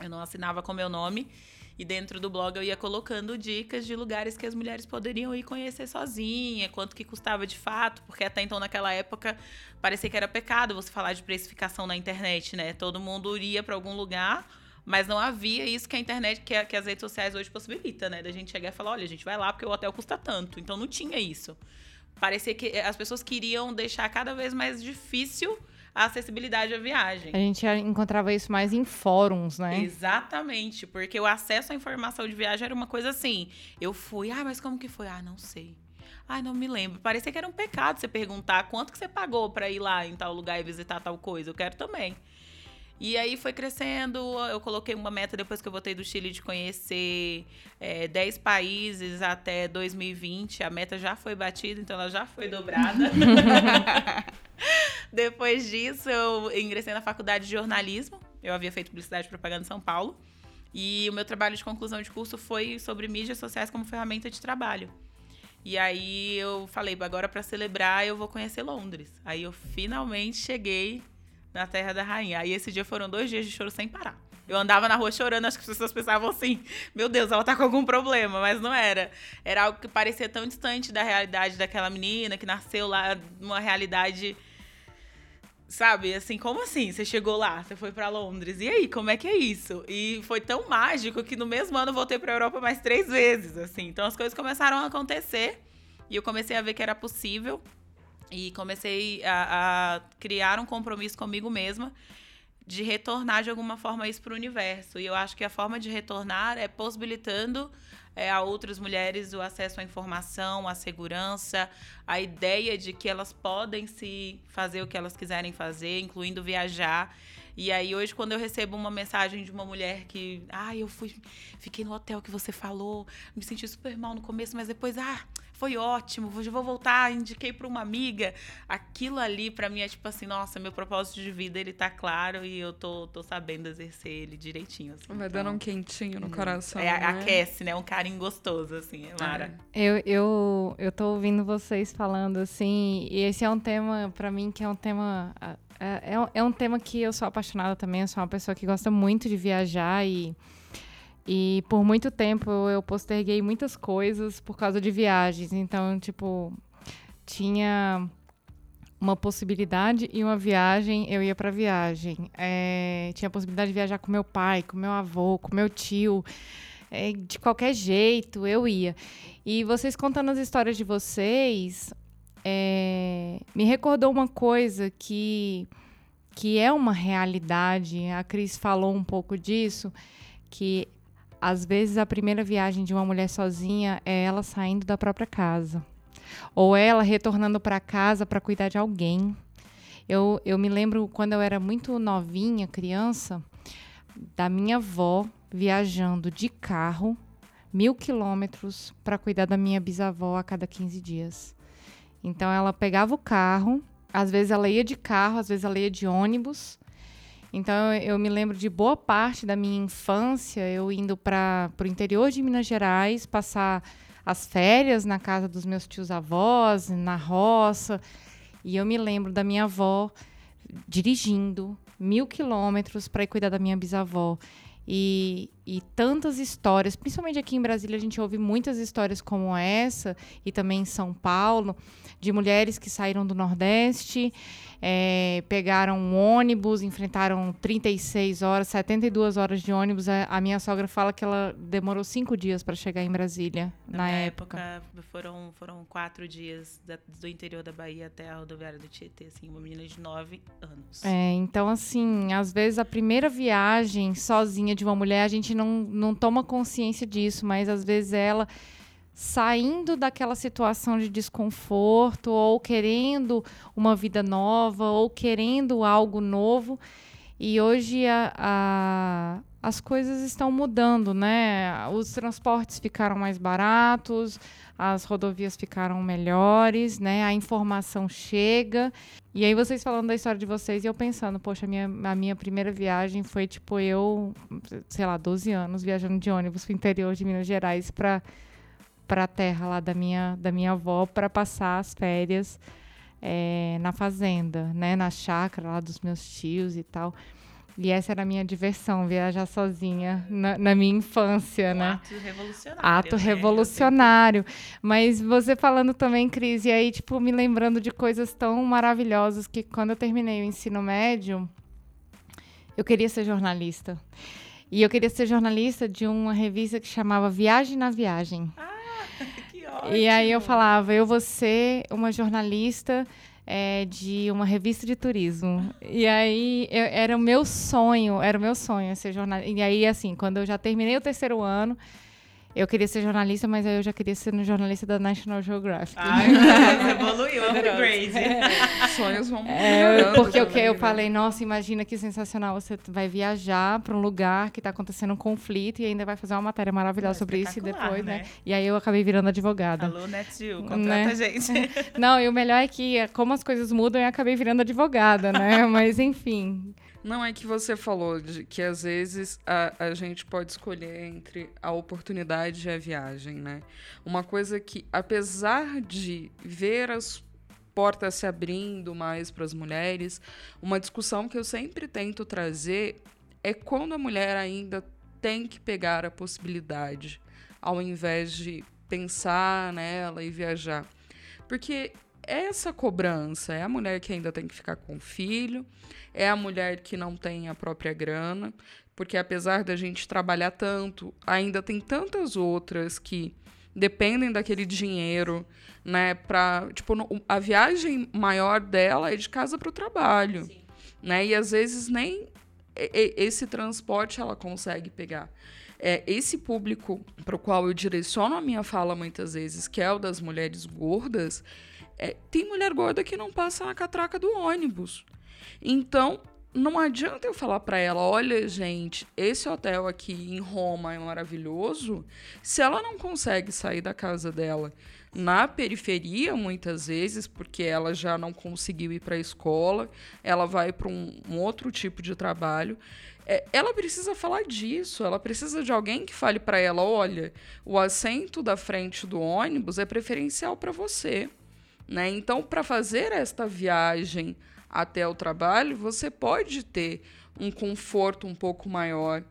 Speaker 4: Eu não assinava com meu nome. E dentro do blog eu ia colocando dicas de lugares que as mulheres poderiam ir conhecer sozinha, quanto que custava de fato, porque até então naquela época parecia que era pecado você falar de precificação na internet, né? Todo mundo iria para algum lugar, mas não havia isso que a internet, que, que as redes sociais hoje possibilita, né? Da gente chegar e falar, olha, a gente vai lá porque o hotel custa tanto. Então não tinha isso. Parecia que as pessoas queriam deixar cada vez mais difícil a acessibilidade à viagem.
Speaker 1: A gente encontrava isso mais em fóruns, né?
Speaker 4: Exatamente, porque o acesso à informação de viagem era uma coisa assim. Eu fui, ah, mas como que foi? Ah, não sei. Ai, não me lembro. Parecia que era um pecado você perguntar quanto que você pagou para ir lá em tal lugar e visitar tal coisa. Eu quero também. E aí foi crescendo, eu coloquei uma meta depois que eu voltei do Chile de conhecer é, 10 países até 2020. A meta já foi batida, então ela já foi dobrada. depois disso, eu ingressei na faculdade de jornalismo. Eu havia feito publicidade e propaganda em São Paulo. E o meu trabalho de conclusão de curso foi sobre mídias sociais como ferramenta de trabalho. E aí eu falei, agora para celebrar eu vou conhecer Londres. Aí eu finalmente cheguei na Terra da Rainha. Aí esse dia foram dois dias de choro sem parar. Eu andava na rua chorando, acho que as pessoas pensavam assim: meu Deus, ela tá com algum problema, mas não era. Era algo que parecia tão distante da realidade daquela menina que nasceu lá numa realidade. Sabe, assim, como assim? Você chegou lá, você foi para Londres, e aí, como é que é isso? E foi tão mágico que no mesmo ano eu voltei pra Europa mais três vezes, assim. Então as coisas começaram a acontecer e eu comecei a ver que era possível. E comecei a, a criar um compromisso comigo mesma de retornar de alguma forma isso para o universo. E eu acho que a forma de retornar é possibilitando é, a outras mulheres o acesso à informação, à segurança, a ideia de que elas podem se fazer o que elas quiserem fazer, incluindo viajar. E aí hoje quando eu recebo uma mensagem de uma mulher que, ah, eu fui, fiquei no hotel que você falou, me senti super mal no começo, mas depois, ah, foi ótimo, hoje vou voltar, indiquei para uma amiga. Aquilo ali para mim é tipo assim, nossa, meu propósito de vida ele tá claro e eu tô, tô sabendo exercer ele direitinho. Assim.
Speaker 3: Vai então, dando um quentinho no uhum. coração.
Speaker 4: É, né? aquece, né? Um carinho gostoso, assim, é Mara.
Speaker 1: Eu, eu, eu tô ouvindo vocês falando assim, e esse é um tema, para mim, que é um tema. É, é, é um tema que eu sou apaixonada também, eu sou uma pessoa que gosta muito de viajar e. E por muito tempo eu posterguei muitas coisas por causa de viagens. Então, tipo, tinha uma possibilidade e uma viagem, eu ia para viagem. É, tinha a possibilidade de viajar com meu pai, com meu avô, com meu tio. É, de qualquer jeito, eu ia. E vocês contando as histórias de vocês, é, me recordou uma coisa que, que é uma realidade. A Cris falou um pouco disso, que às vezes a primeira viagem de uma mulher sozinha é ela saindo da própria casa. Ou ela retornando para casa para cuidar de alguém. Eu, eu me lembro quando eu era muito novinha, criança, da minha avó viajando de carro mil quilômetros para cuidar da minha bisavó a cada 15 dias. Então ela pegava o carro, às vezes ela ia de carro, às vezes ela ia de ônibus então eu me lembro de boa parte da minha infância eu indo para o interior de Minas Gerais passar as férias na casa dos meus tios avós, na roça. E eu me lembro da minha avó dirigindo mil quilômetros para ir cuidar da minha bisavó. E, e tantas histórias, principalmente aqui em Brasília, a gente ouve muitas histórias como essa, e também em São Paulo, de mulheres que saíram do Nordeste, é, pegaram um ônibus, enfrentaram 36 horas, 72 horas de ônibus. A, a minha sogra fala que ela demorou cinco dias para chegar em Brasília, na, na época.
Speaker 4: época. foram, foram quatro dias da, do interior da Bahia até a rodoviária do Tietê, assim, uma menina de nove anos.
Speaker 1: É, então, assim, às vezes a primeira viagem sozinha de uma mulher, a gente não, não toma consciência disso, mas às vezes ela saindo daquela situação de desconforto ou querendo uma vida nova ou querendo algo novo. E hoje a, a, as coisas estão mudando, né? Os transportes ficaram mais baratos, as rodovias ficaram melhores, né? A informação chega. E aí vocês falando da história de vocês e eu pensando, poxa, a minha, a minha primeira viagem foi tipo eu, sei lá, 12 anos viajando de ônibus para o interior de Minas Gerais para para a terra lá da minha, da minha avó para passar as férias é, na fazenda, né? Na chácara lá dos meus tios e tal. E essa era a minha diversão, viajar sozinha na, na minha infância,
Speaker 4: um
Speaker 1: né?
Speaker 4: Ato revolucionário.
Speaker 1: Ato
Speaker 4: né?
Speaker 1: revolucionário. Mas você falando também, Cris, e aí, tipo, me lembrando de coisas tão maravilhosas que quando eu terminei o ensino médio, eu queria ser jornalista. E eu queria ser jornalista de uma revista que chamava Viagem na Viagem.
Speaker 4: Ah, ótimo.
Speaker 1: E aí eu falava, eu vou ser uma jornalista é, de uma revista de turismo. E aí eu, era o meu sonho, era o meu sonho ser jornalista. E aí, assim, quando eu já terminei o terceiro ano, eu queria ser jornalista, mas aí eu já queria ser no jornalista da National Geographic.
Speaker 4: Ai, evoluiu, upgrade.
Speaker 3: Sonhos vão
Speaker 1: É, porque eu, que- eu
Speaker 3: né?
Speaker 1: falei, nossa, imagina que sensacional. Você vai viajar para um lugar que está acontecendo um conflito e ainda vai fazer uma matéria maravilhosa
Speaker 4: É
Speaker 1: sobre isso e depois, né?
Speaker 4: né?
Speaker 1: E aí eu acabei virando advogada.
Speaker 4: Alô, NetU, contrata
Speaker 1: Né?
Speaker 4: a gente.
Speaker 1: Não, e o melhor é que, é, como as coisas mudam, eu acabei virando advogada, né? Mas enfim.
Speaker 3: Não é que você falou de que às vezes a, a gente pode escolher entre a oportunidade e a viagem, né? Uma coisa que, apesar de ver as portas se abrindo mais para as mulheres, uma discussão que eu sempre tento trazer é quando a mulher ainda tem que pegar a possibilidade, ao invés de pensar nela e viajar. Porque essa cobrança é a mulher que ainda tem que ficar com o filho, é a mulher que não tem a própria grana, porque apesar da gente trabalhar tanto, ainda tem tantas outras que dependem daquele dinheiro, né, para, tipo, a viagem maior dela é de casa para o trabalho, né? E às vezes nem esse transporte ela consegue pegar. É, esse público para o qual eu direciono a minha fala muitas vezes, que é o das mulheres gordas, é, tem mulher gorda que não passa na catraca do ônibus. Então, não adianta eu falar para ela, olha, gente, esse hotel aqui em Roma é maravilhoso, se ela não consegue sair da casa dela na periferia, muitas vezes, porque ela já não conseguiu ir para a escola, ela vai para um, um outro tipo de trabalho. é, ela precisa falar disso, ela precisa de alguém que fale para ela: olha, o assento da frente do ônibus é preferencial para você. Né? Então, para fazer esta viagem até o trabalho, você pode ter um conforto um pouco maior.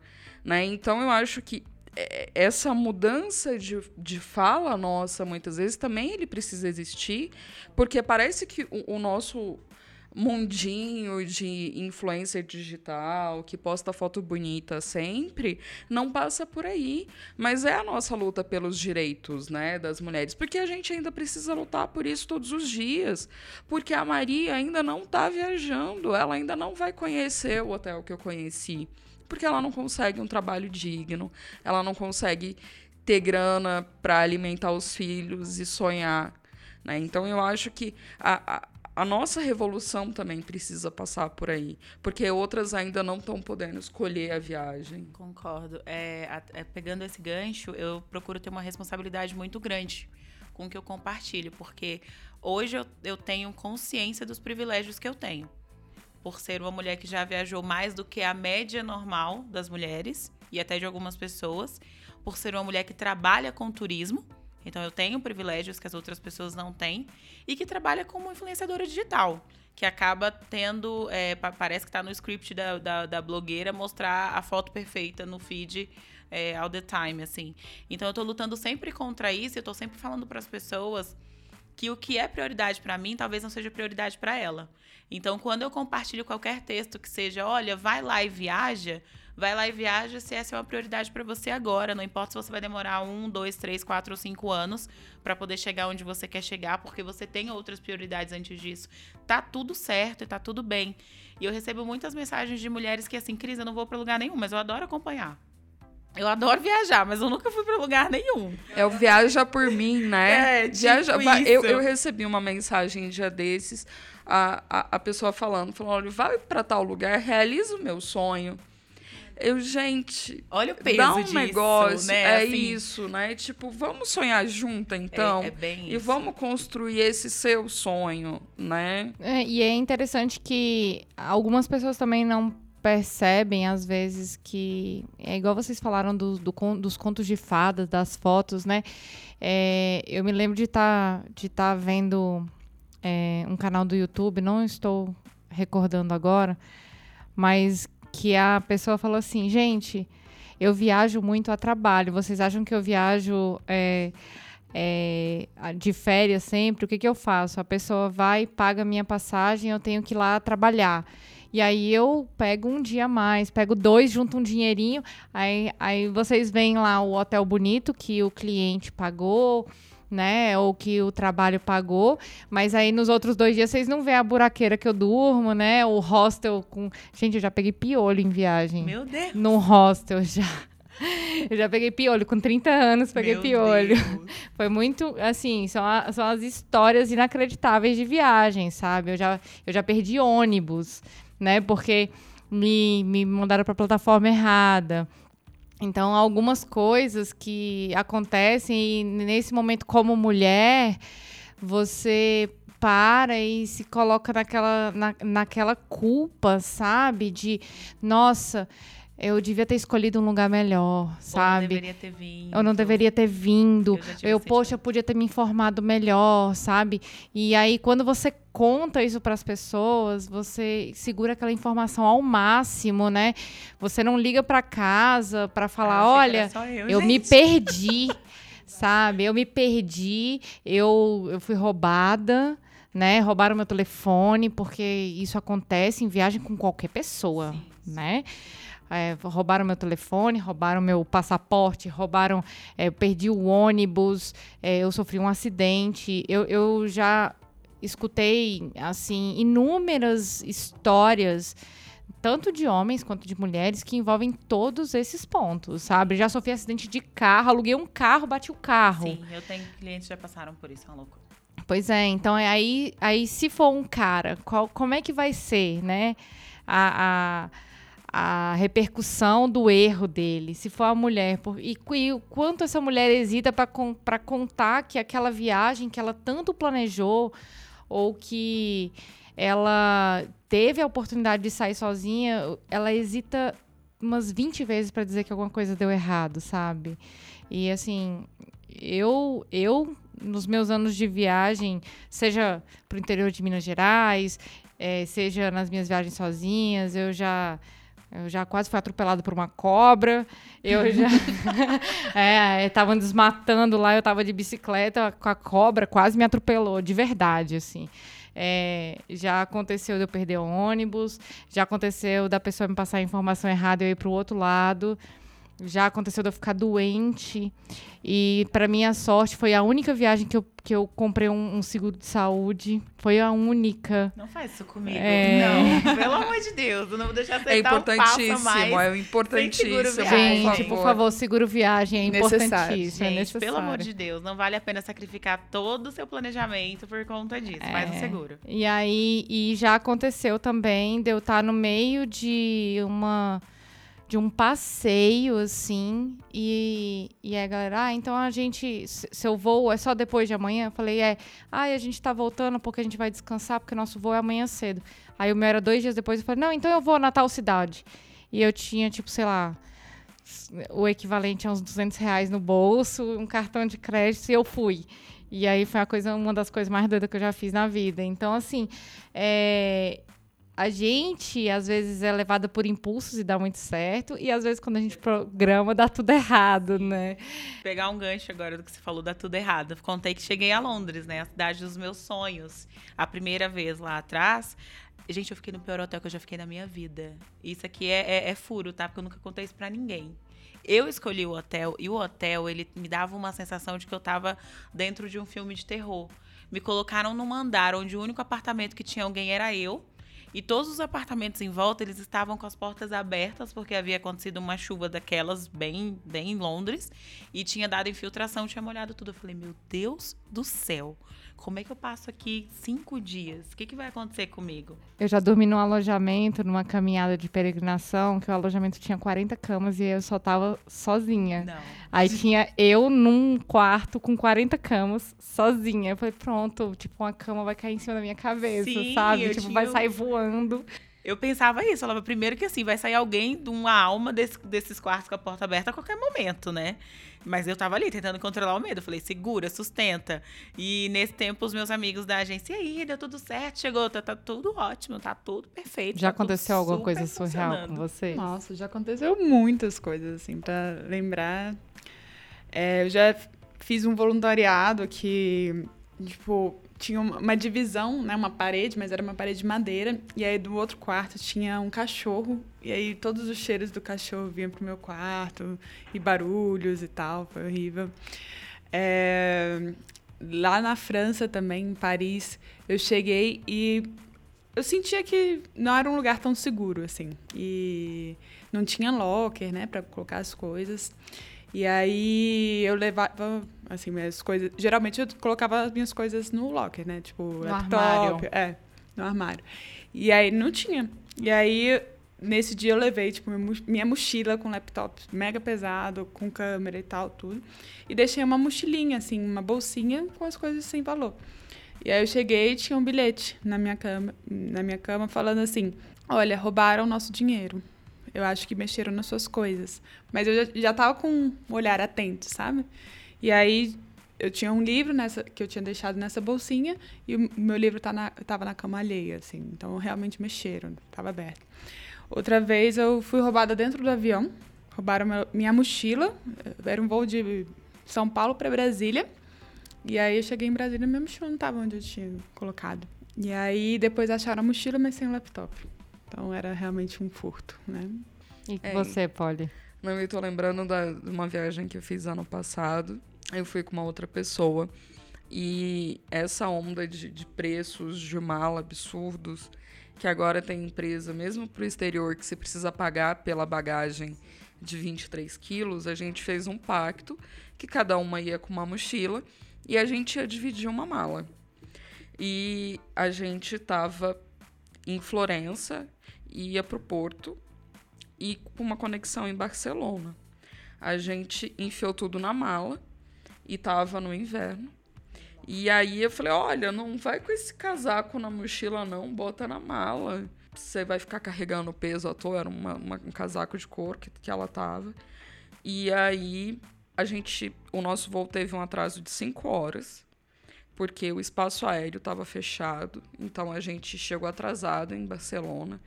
Speaker 3: Né? Então, eu acho que é, essa mudança de, de fala nossa, muitas vezes, também ele precisa existir, porque parece que o, o nosso mundinho de influencer digital, que posta foto bonita sempre, não passa por aí. Mas é a nossa luta pelos direitos né, das mulheres, porque a gente ainda precisa lutar por isso todos os dias. Porque a Maria ainda não está viajando, ela ainda não vai conhecer o hotel que eu conheci. Porque ela não consegue um trabalho digno, ela não consegue ter grana para alimentar os filhos e sonhar. Né? Então eu acho que a, a, a nossa revolução também precisa passar por aí, porque outras ainda não estão podendo escolher a viagem.
Speaker 4: Concordo. É, é, pegando esse gancho, eu procuro ter uma responsabilidade muito grande com o que eu compartilho, porque hoje eu, eu tenho consciência dos privilégios que eu tenho. Por ser uma mulher que já viajou mais do que a média normal das mulheres e até de algumas pessoas, por ser uma mulher que trabalha com turismo, então eu tenho privilégios que as outras pessoas não têm, e que trabalha como influenciadora digital. que acaba tendo. É, parece que está no script da, da, da, blogueira mostrar a foto perfeita no feed é, all the time, assim. Então eu tô lutando sempre contra isso, eu tô sempre falando para as pessoas que o que é prioridade para mim talvez não seja prioridade para ela. Então, quando eu compartilho qualquer texto que seja, olha, vai lá e viaja, vai lá e viaja se essa é uma prioridade para você agora. Não importa se você vai demorar um, dois, três, quatro ou cinco anos para poder chegar onde você quer chegar, porque você tem outras prioridades antes disso. Tá tudo certo e tá tudo bem. E eu recebo muitas mensagens de mulheres que assim, Cris, eu não vou para lugar nenhum, mas eu adoro acompanhar. Eu adoro viajar, mas eu nunca fui para lugar nenhum.
Speaker 3: É o viaja por mim, né?
Speaker 4: É, tipo viaja.
Speaker 3: Eu, eu recebi uma mensagem dia desses, a, a, a pessoa falando, falando, olha, vai para tal lugar, realiza o meu sonho. Eu, gente,
Speaker 4: olha o peso
Speaker 3: dá um
Speaker 4: disso,
Speaker 3: negócio,
Speaker 4: né?
Speaker 3: é
Speaker 4: assim,
Speaker 3: isso, né? Tipo, vamos sonhar junto, então.
Speaker 4: É, é bem
Speaker 3: e
Speaker 4: isso.
Speaker 3: vamos construir esse seu sonho, né?
Speaker 1: É, e é interessante que algumas pessoas também não percebem, às vezes, que. É igual vocês falaram do, do dos contos de fadas, das fotos, né? É, eu me lembro de estar tá, de tá vendo é, um canal do YouTube, não estou recordando agora, mas que a pessoa falou assim: gente, eu viajo muito a trabalho, vocês acham que eu viajo. É, é, de férias sempre, o que, que eu faço? A pessoa vai, paga minha passagem, eu tenho que ir lá trabalhar. E aí eu pego um dia a mais, pego dois, junto um dinheirinho. Aí, aí vocês veem lá o hotel bonito que o cliente pagou, né? Ou que o trabalho pagou. Mas aí nos outros dois dias vocês não vê a buraqueira que eu durmo, né? O hostel com. Gente, eu já peguei piolho em viagem.
Speaker 4: Meu Deus!
Speaker 1: No hostel já. Eu já peguei piolho, com 30 anos peguei
Speaker 4: Meu
Speaker 1: piolho.
Speaker 4: Deus.
Speaker 1: Foi muito, assim, são, a, são as histórias inacreditáveis de viagem, sabe? Eu já, eu já perdi ônibus, né? Porque me, me mandaram para a plataforma errada. Então, algumas coisas que acontecem e nesse momento, como mulher, você para e se coloca naquela, na, naquela culpa, sabe? De, nossa, eu devia ter escolhido um lugar melhor, sabe?
Speaker 4: Eu não deveria ter vindo.
Speaker 1: Eu não deveria ter vindo.
Speaker 4: Eu
Speaker 1: Eu, poxa, eu podia ter me informado melhor, sabe? E aí, quando você conta isso para as pessoas, você segura aquela informação ao máximo, né? Você não liga para casa para falar,
Speaker 4: Ah,
Speaker 1: olha,
Speaker 4: eu,
Speaker 1: eu me perdi, sabe? Eu me perdi, eu, eu fui roubada, né? Roubaram meu telefone, porque isso acontece em viagem com qualquer pessoa, né? É, roubaram meu telefone, roubaram meu passaporte, roubaram. é, eu perdi o ônibus, é, eu sofri um acidente. Eu, eu já escutei, assim, inúmeras histórias, tanto de homens quanto de mulheres, que envolvem todos esses pontos, sabe? Já sofri acidente de carro, aluguei um carro, bati o carro.
Speaker 4: Sim, eu tenho clientes que já passaram por isso, é uma loucura.
Speaker 1: Pois é, então é aí, aí se for um cara, qual, como é que vai ser, né? A, a, a repercussão do erro dele, se for a mulher. Por, e, e o quanto essa mulher hesita para contar que aquela viagem que ela tanto planejou, ou que ela teve a oportunidade de sair sozinha, ela hesita umas 20 vezes para dizer que alguma coisa deu errado, sabe? E assim, eu eu nos meus anos de viagem, seja para o interior de Minas Gerais, eh, seja nas minhas viagens sozinhas, eu já eu já quase fui atropelada por uma cobra. Eu já é, estavam desmatando lá, eu estava de bicicleta com a cobra, quase me atropelou, de verdade, assim. É, já aconteceu de eu perder o ônibus, já aconteceu da pessoa me passar a informação errada e eu ir para o outro lado. Já aconteceu de eu ficar doente. E, para minha sorte, foi a única viagem que eu, que eu comprei um, um seguro de saúde. Foi a única.
Speaker 4: Não faz isso comigo.
Speaker 1: É.
Speaker 4: Não, pelo amor de Deus. Eu não vou deixar você
Speaker 3: É
Speaker 4: dar um
Speaker 3: importantíssimo,
Speaker 4: mais.
Speaker 3: é importantíssimo.
Speaker 4: seguro viagem.
Speaker 1: Gente, por favor, seguro viagem. É importantíssimo. é
Speaker 4: Gente,
Speaker 1: necessário.
Speaker 4: pelo amor de Deus, não vale a pena sacrificar todo o seu planejamento por conta disso. Faz o
Speaker 1: É.
Speaker 4: seguro.
Speaker 1: E aí, e já aconteceu também de eu estar no meio de uma de um passeio, assim, e, e a galera, ah, então a gente, se- seu voo é só depois de amanhã? Eu falei, é, ah, a gente tá voltando porque a gente vai descansar, porque nosso voo é amanhã cedo. Aí o meu era dois dias depois, eu falei, não, então eu vou na tal cidade. E eu tinha, tipo, sei lá, o equivalente a uns 200 reais no bolso, um cartão de crédito, e eu fui. E aí foi a coisa, uma das coisas mais doidas que eu já fiz na vida. Então, assim, é, a gente às vezes é levada por impulsos e dá muito certo, e às vezes quando a gente programa dá tudo errado, né?
Speaker 4: Pegar um gancho agora do que você falou, dá tudo errado. Contei que cheguei a Londres, né? A cidade dos meus sonhos. A primeira vez lá atrás. Gente, eu fiquei no pior hotel que eu já fiquei na minha vida. Isso aqui é, é, é furo, tá? Porque eu nunca contei isso pra ninguém. Eu escolhi o hotel e o hotel, ele me dava uma sensação de que eu tava dentro de um filme de terror. Me colocaram num andar onde o único apartamento que tinha alguém era eu. E todos os apartamentos em volta, eles estavam com as portas abertas, porque havia acontecido uma chuva daquelas bem, bem em Londres. E tinha dado infiltração, tinha molhado tudo. Eu falei, meu Deus do céu como é que eu passo aqui cinco dias? O que, que vai acontecer comigo?
Speaker 1: Eu já dormi num alojamento, numa caminhada de peregrinação, que o alojamento tinha 40 camas e eu só tava sozinha.
Speaker 4: Não.
Speaker 1: Aí tinha eu num quarto com 40 camas, sozinha. Eu falei, pronto, tipo, uma cama vai cair em cima da minha cabeça,
Speaker 4: Sim,
Speaker 1: sabe? Tipo, vai sair voando.
Speaker 4: Eu pensava isso, eu falava primeiro que assim, vai sair alguém de uma alma desse- desses quartos com a porta aberta a qualquer momento, né? Mas eu tava ali tentando controlar o medo. Eu falei, segura, sustenta. E nesse tempo, os meus amigos da agência, e aí, deu tudo certo, chegou, tá, tá tudo ótimo, tá tudo perfeito.
Speaker 1: Já
Speaker 4: tá
Speaker 1: aconteceu alguma coisa surreal com
Speaker 4: funcionando.
Speaker 1: você?
Speaker 2: Nossa, já aconteceu muitas coisas, assim, pra lembrar. É, eu já fiz um voluntariado que, tipo, tinha uma divisão, né, uma parede, mas era uma parede de madeira, e aí do outro quarto tinha um cachorro, e aí todos os cheiros do cachorro vinham pro meu quarto, e barulhos e tal, foi horrível. É, lá na França também, em Paris, eu cheguei e eu sentia que não era um lugar tão seguro, assim. E não tinha locker, né, para colocar as coisas. E aí eu levava, assim, minhas coisas. Geralmente eu colocava as minhas coisas no locker, né? Tipo, laptop.
Speaker 1: armário.
Speaker 2: É, no armário. E aí não tinha. E aí, nesse dia eu levei, tipo, minha mo- minha mochila com laptop mega pesado, com câmera e tal, tudo. E deixei uma mochilinha, assim, uma bolsinha com as coisas sem valor. E aí eu cheguei e tinha um bilhete na minha cama, na minha cama falando assim: "Olha, roubaram nosso dinheiro. Eu acho que mexeram nas suas coisas". Mas eu já, já tava com um olhar atento, sabe? E aí eu tinha um livro nessa que eu tinha deixado nessa bolsinha e o meu livro tá na, tava na cama alheia, assim. Então realmente mexeram, tava aberto. Outra vez eu fui roubada dentro do avião. Roubaram meu- minha mochila. Era um voo de São Paulo para Brasília. E aí eu cheguei em Brasília e minha mochila não estava onde eu tinha colocado. E aí depois acharam a mochila, mas sem o laptop. Então era realmente um furto, né?
Speaker 1: E
Speaker 3: É,
Speaker 1: você, Polly?
Speaker 3: Não, eu tô lembrando da, de uma viagem que eu fiz ano passado. Eu fui com uma outra pessoa. E essa onda de, de preços de mala absurdos, que agora tem empresa, mesmo pro exterior, que você precisa pagar pela bagagem de 23 quilos, a gente fez um pacto que cada uma ia com uma mochila e a gente ia dividir uma mala. E a gente tava em Florença, ia pro Porto e com uma conexão em Barcelona. A gente enfiou tudo na mala e tava no inverno. E aí eu falei: olha, não vai com esse casaco na mochila, não, bota na mala. Você vai ficar carregando peso à toa. Era uma- uma- um casaco de couro que, que ela tava. E aí a gente. O nosso voo teve um atraso de cinco horas. Porque o espaço aéreo estava fechado. Então a gente chegou atrasado em Barcelona.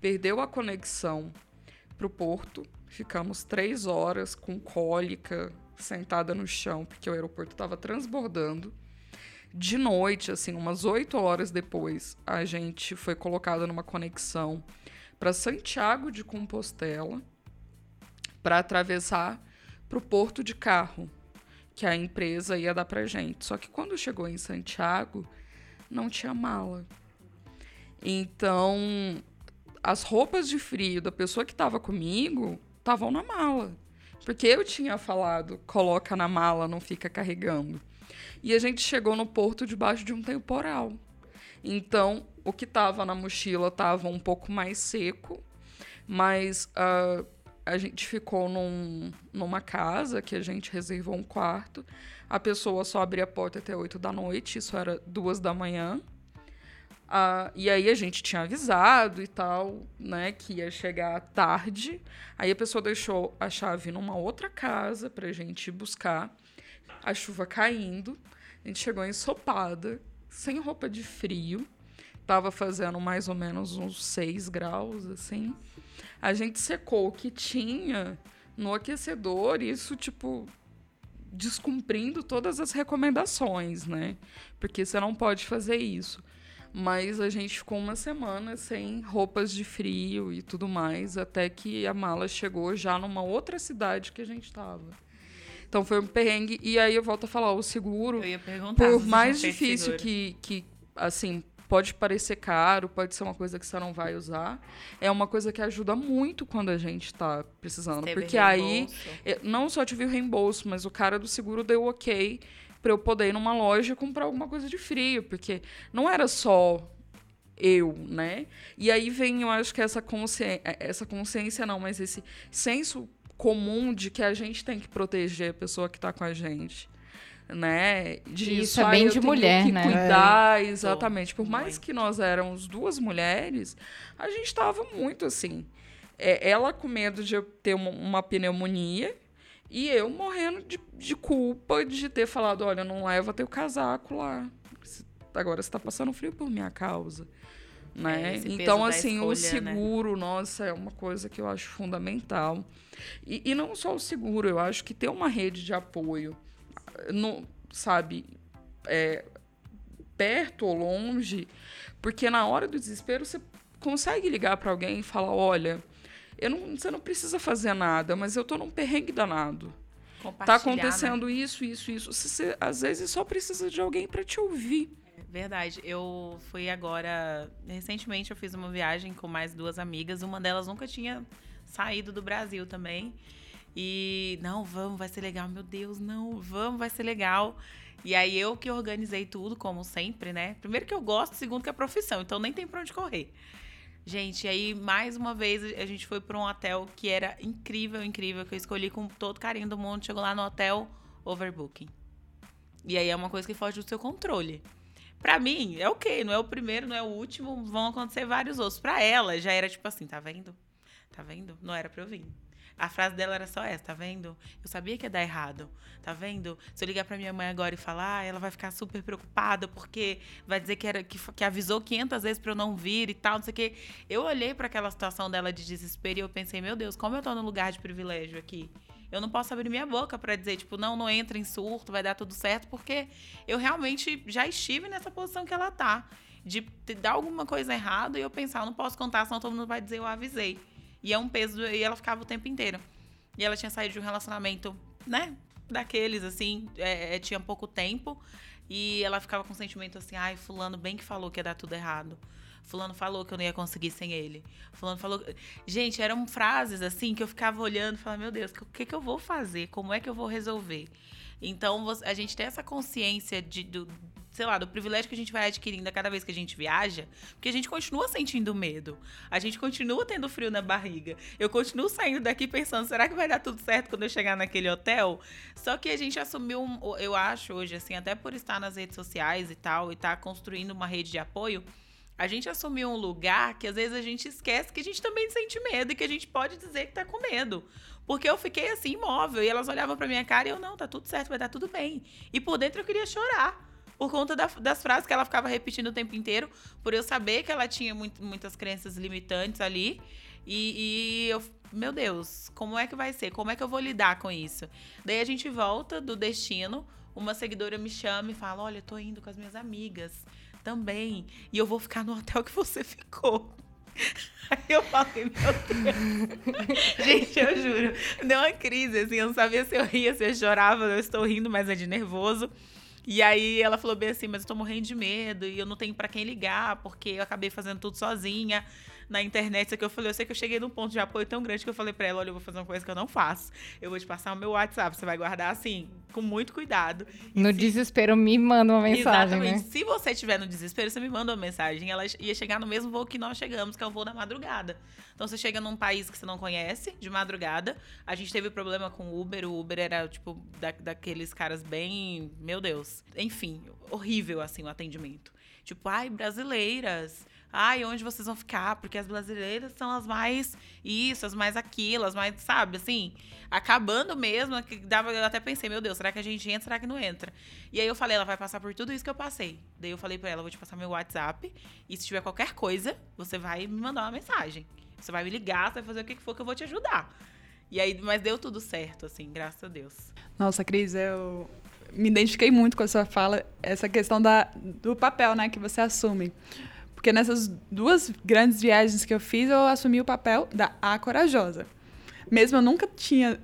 Speaker 3: Perdeu a conexão pro Porto. Ficamos três horas com cólica, sentada no chão, porque o aeroporto estava transbordando. De noite, assim, umas oito horas depois, a gente foi colocado numa conexão para Santiago de Compostela para atravessar para o porto de carro que a empresa ia dar pra gente. Só que quando chegou em Santiago, não tinha mala. Então, as roupas de frio da pessoa que estava comigo estavam na mala. Porque eu tinha falado, coloca na mala, não fica carregando. E a gente chegou no porto debaixo de um temporal. Então, o que estava na mochila estava um pouco mais seco, mas ah, a gente ficou num, numa casa que a gente reservou um quarto. A pessoa só abria a porta até 8 da noite, isso era duas da manhã. Ah, e aí a gente tinha avisado e tal, né, que ia chegar tarde. Aí a pessoa deixou a chave numa outra casa pra gente buscar. A chuva caindo. A gente chegou ensopada, sem roupa de frio. Tava fazendo mais ou menos uns 6 graus, assim. A gente secou o que tinha no aquecedor, isso, tipo, descumprindo todas as recomendações, né? Porque você não pode fazer isso. Mas a gente ficou uma semana sem roupas de frio e tudo mais, até que a mala chegou já numa outra cidade que a gente estava. Então foi um perrengue. E aí eu volto a falar, o seguro, por mais difícil que, que, assim, pode parecer caro, pode ser uma coisa que você não vai usar. É uma coisa que ajuda muito quando a gente está precisando.
Speaker 4: Teve
Speaker 3: porque
Speaker 4: reembolso.
Speaker 3: aí, não só tive o reembolso, mas o cara do seguro deu ok para eu poder ir numa loja e comprar alguma coisa de frio, porque não era só eu, né? E aí vem, eu acho que essa consciência, essa consciência não, mas esse senso comum de que a gente tem que proteger a pessoa que está com a gente. Né? De
Speaker 1: Isso é bem de mulher,
Speaker 3: que
Speaker 1: né?
Speaker 3: Cuidar, exatamente. Por mais que nós éramos duas mulheres, a gente estava muito assim. É, ela com medo de eu ter uma, uma pneumonia e eu morrendo de, de culpa de ter falado: olha, não leva teu casaco lá. Agora você está passando frio por minha causa. Né?
Speaker 4: É,
Speaker 3: então, assim, o
Speaker 4: escolha, né?
Speaker 3: seguro, nossa, é uma coisa que eu acho fundamental. E, e não só o seguro, eu acho que ter uma rede de apoio, no, sabe, é, perto ou longe, porque na hora do desespero você consegue ligar para alguém e falar: olha, eu não, você não precisa fazer nada, mas eu tô num perrengue danado. Tá
Speaker 4: Compartilhar, né?
Speaker 3: acontecendo isso, isso, isso. Você, você, às vezes só precisa de alguém para te ouvir.
Speaker 4: Verdade. Eu fui agora. Recentemente eu fiz uma viagem com mais duas amigas. Uma delas nunca tinha saído do Brasil também. E não, vamos, vai ser legal. Meu Deus, não, vamos, vai ser legal. E aí eu que organizei tudo, como sempre, né? Primeiro que eu gosto, segundo que é profissão, então nem tem pra onde correr. Gente, aí mais uma vez a gente foi para um hotel que era incrível, incrível, que eu escolhi com todo carinho do mundo. Chegou lá no hotel, overbooking. E aí é uma coisa que foge do seu controle. Pra mim, é ok, não é o primeiro, não é o último, vão acontecer vários outros. Pra ela, já era tipo assim, tá vendo? Tá vendo? Não era pra eu vir. A frase dela era só essa, tá vendo? Eu sabia que ia dar errado, tá vendo? Se eu ligar pra minha mãe agora e falar, ela vai ficar super preocupada porque vai dizer que, era, que, que avisou 500 vezes pra eu não vir e tal, não sei o quê. Eu olhei pra aquela situação dela de desespero e eu pensei, meu Deus, como eu tô num lugar de privilégio aqui? Eu não posso abrir minha boca pra dizer, tipo, não, não entra em surto, vai dar tudo certo, porque eu realmente já estive nessa posição que ela tá. De dar alguma coisa errada e eu pensar, eu não posso contar, senão todo mundo vai dizer eu avisei. E é um peso, e ela ficava o tempo inteiro. E ela tinha saído de um relacionamento, né? Daqueles, assim, é, é, tinha pouco tempo. E ela ficava com o sentimento assim, ai, fulano bem que falou que ia dar tudo errado. Fulano falou que eu não ia conseguir sem ele. Fulano falou. Gente, eram frases assim que eu ficava olhando e falava, meu Deus, o que, que eu vou fazer? Como é que eu vou resolver? Então, a gente tem essa consciência de, do, sei lá, do privilégio que a gente vai adquirindo a cada vez que a gente viaja, porque a gente continua sentindo medo. A gente continua tendo frio na barriga. Eu continuo saindo daqui pensando, será que vai dar tudo certo quando eu chegar naquele hotel? Só que a gente assumiu, um, eu acho hoje, assim, até por estar nas redes sociais e tal, e estar construindo uma rede de apoio, a gente assumiu um lugar que às vezes a gente esquece que a gente também sente medo e que a gente pode dizer que tá com medo. Porque eu fiquei assim, imóvel, e elas olhavam pra minha cara e eu, não, tá tudo certo, vai dar tudo bem. E por dentro eu queria chorar. Por conta da- das frases que ela ficava repetindo o tempo inteiro, por eu saber que ela tinha muito- muitas crenças limitantes ali. E, e eu, meu Deus, como é que vai ser? Como é que eu vou lidar com isso? Daí a gente volta do destino, uma seguidora me chama e fala: Olha, eu tô indo com as minhas amigas também. E eu vou ficar no hotel que você ficou. Aí eu falei, meu Deus. Gente, eu juro, deu uma crise, assim, eu não sabia se eu ria, se eu chorava, eu estou rindo, mas é de nervoso. E aí ela falou bem assim, mas eu tô morrendo de medo e eu não tenho pra quem ligar, porque eu acabei fazendo tudo sozinha na internet. Isso aqui eu falei, eu sei que eu cheguei num ponto de apoio tão grande que eu falei pra ela, olha, eu vou fazer uma coisa que eu não faço. Eu vou te passar o meu WhatsApp, você vai guardar assim, com muito cuidado.
Speaker 1: No desespero, me manda uma mensagem,
Speaker 4: Exatamente.
Speaker 1: né?
Speaker 4: Se você estiver no desespero, você me manda uma mensagem. Ela ia chegar no mesmo voo que nós chegamos, que é o voo da madrugada. Então você chega num país que você não conhece, de madrugada. A gente teve problema com o Uber. O Uber era, tipo, da, daqueles caras bem. Meu Deus. Enfim, horrível, assim, o atendimento. Tipo, ai, brasileiras. Ai, onde vocês vão ficar? Porque as brasileiras são as mais isso, as mais aquilo, as mais, sabe, assim, acabando mesmo. Que dava, eu até pensei, meu Deus, será que a gente entra, será que não entra? E aí eu falei, ela vai passar por tudo isso que eu passei. Daí eu falei pra ela, vou te passar meu WhatsApp. E se tiver qualquer coisa, você vai me mandar uma mensagem. Você vai me ligar, você vai fazer o que for que eu vou te ajudar. E aí, mas deu tudo certo, assim, graças a Deus.
Speaker 2: Nossa, Cris, eu me identifiquei muito com a sua fala, essa questão da, do papel, né, que você assume. Porque nessas duas grandes viagens que eu fiz, eu assumi o papel da A Corajosa. Mesmo eu nunca tinha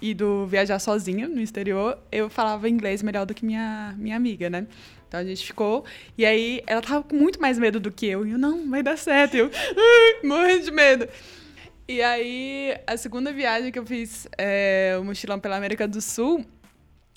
Speaker 2: ido viajar sozinha no exterior, eu falava inglês melhor do que minha, minha amiga, né? Então a gente ficou. E aí ela tava com muito mais medo do que eu. E eu, não, vai dar certo. E eu, morrendo de medo. E aí, a segunda viagem que eu fiz, é, o mochilão pela América do Sul,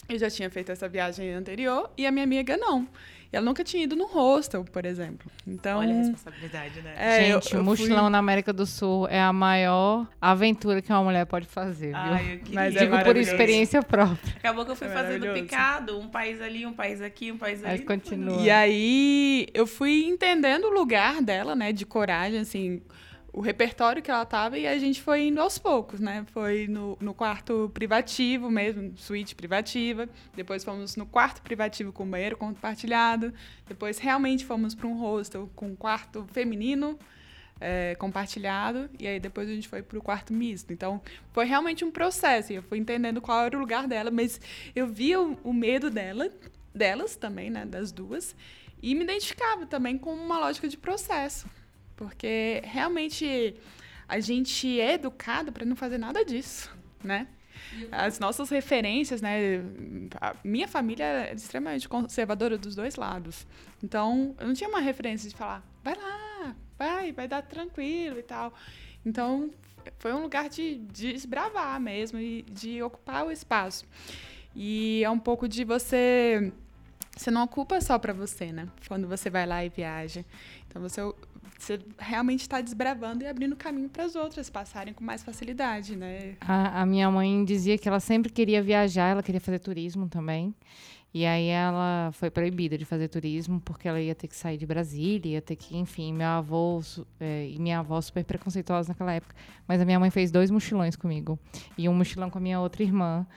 Speaker 2: eu já tinha feito essa viagem anterior e a minha amiga não. Ela nunca tinha ido no hostel, por exemplo. Então,
Speaker 4: Olha a responsabilidade, né?
Speaker 1: É, Gente, o mochilão fui... na América do Sul é a maior aventura que uma mulher pode fazer, viu? Ai, eu Mas Digo é por experiência própria.
Speaker 4: Acabou que eu fui é fazendo picado, um país ali, um país aqui, um país ali.
Speaker 1: Mas continua.
Speaker 2: E aí eu fui entendendo o lugar dela, né, de coragem, assim, o repertório que ela tava e a gente foi indo aos poucos, né? Foi no, no quarto privativo mesmo, suíte privativa. Depois fomos no quarto privativo com banheiro compartilhado. Depois realmente fomos para um hostel com quarto feminino é, compartilhado. E aí depois a gente foi para o quarto misto. Então foi realmente um processo. E eu fui entendendo qual era o lugar dela, mas eu via o, o medo dela, delas também, né? Das duas. E me identificava também com uma lógica de processo. Porque realmente a gente é educado para não fazer nada disso, né? As nossas referências, né? A minha família é extremamente conservadora dos dois lados. Então, eu não tinha uma referência de falar, vai lá, vai, vai dar tranquilo e tal. Então, foi um lugar de, de desbravar mesmo e de ocupar o espaço. E é um pouco de você. Você não ocupa só para você, né? Quando você vai lá e viaja. Então, você você realmente está desbravando e abrindo caminho para as outras passarem com mais facilidade, né?
Speaker 1: A, a, minha mãe dizia que ela sempre queria viajar, ela queria fazer turismo também. E aí ela foi proibida de fazer turismo porque ela ia ter que sair de Brasília, ia ter que, enfim, meu avô é, e minha avó super preconceituosa naquela época. Mas a minha mãe fez dois mochilões comigo e um mochilão com a minha outra irmã.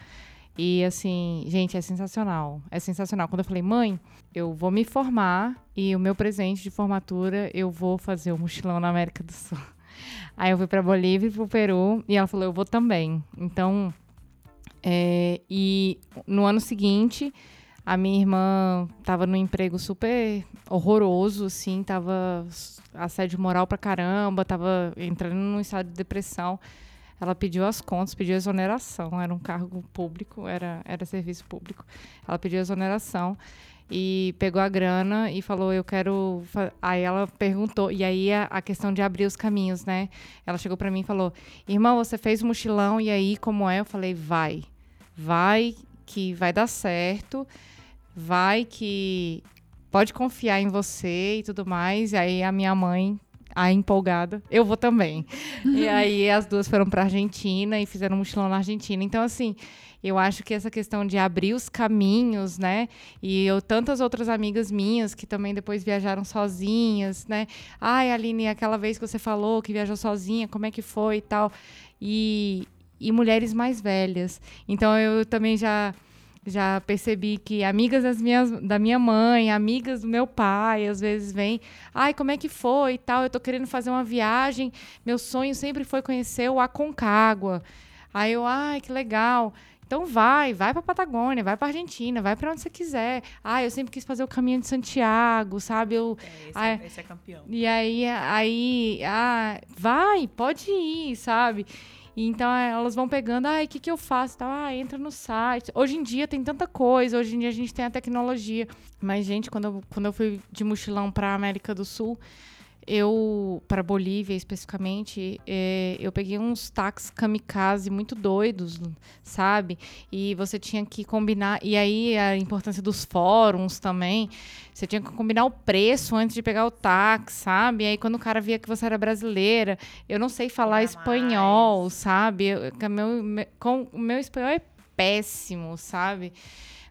Speaker 1: E assim, gente, é sensacional. É sensacional. Quando eu falei, mãe, eu vou me formar e o meu presente de formatura eu vou fazer o um mochilão na América do Sul. Aí eu fui para Bolívia e para o Peru e ela falou, eu vou também. Então, é, e no ano seguinte, a minha irmã estava num emprego super horroroso, assim, tava assédio moral pra caramba, tava entrando num estado de depressão ela pediu as contas, pediu exoneração, era um cargo público, era, era serviço público. Ela pediu exoneração e pegou a grana e falou: Eu quero. Aí ela perguntou, e aí a, a questão de abrir os caminhos, né? Ela chegou para mim e falou: Irmão, você fez o mochilão, e aí como é? Eu falei: Vai, vai, que vai dar certo, vai, que pode confiar em você e tudo mais. E aí a minha mãe a empolgada, eu vou também. e aí as duas foram para Argentina e fizeram um mochilão na Argentina. Então, assim, eu acho que essa questão de abrir os caminhos, né? E eu tantas outras amigas minhas que também depois viajaram sozinhas, né? Ai, Aline, aquela vez que você falou que viajou sozinha, como é que foi e tal. E, e mulheres mais velhas. Então eu também já já percebi que amigas das minhas, da minha mãe, amigas do meu pai, às vezes vêm, ai, como é que foi e tal, eu tô querendo fazer uma viagem, meu sonho sempre foi conhecer o Aconcagua. Aí eu, ai, que legal. Então vai, vai para Patagônia, vai para Argentina, vai para onde você quiser. Ah, eu sempre quis fazer o caminho de Santiago, sabe? Eu,
Speaker 4: é, esse, é, esse é campeão.
Speaker 1: E aí, aí, ah, vai, pode ir, sabe? E então é, elas vão pegando, ah, o que, que eu faço? Ah, entra no site. Hoje em dia tem tanta coisa, hoje em dia a gente tem a tecnologia. Mas, gente, quando eu, quando eu fui de mochilão para América do Sul, eu, para Bolívia especificamente, é, eu peguei uns táxis kamikaze muito doidos, sabe? E você tinha que combinar. E aí a importância dos fóruns também. Você tinha que combinar o preço antes de pegar o táxi, sabe? E aí quando o cara via que você era brasileira, eu não sei falar espanhol, sabe? Eu, meu, meu, com, o meu espanhol é péssimo, sabe?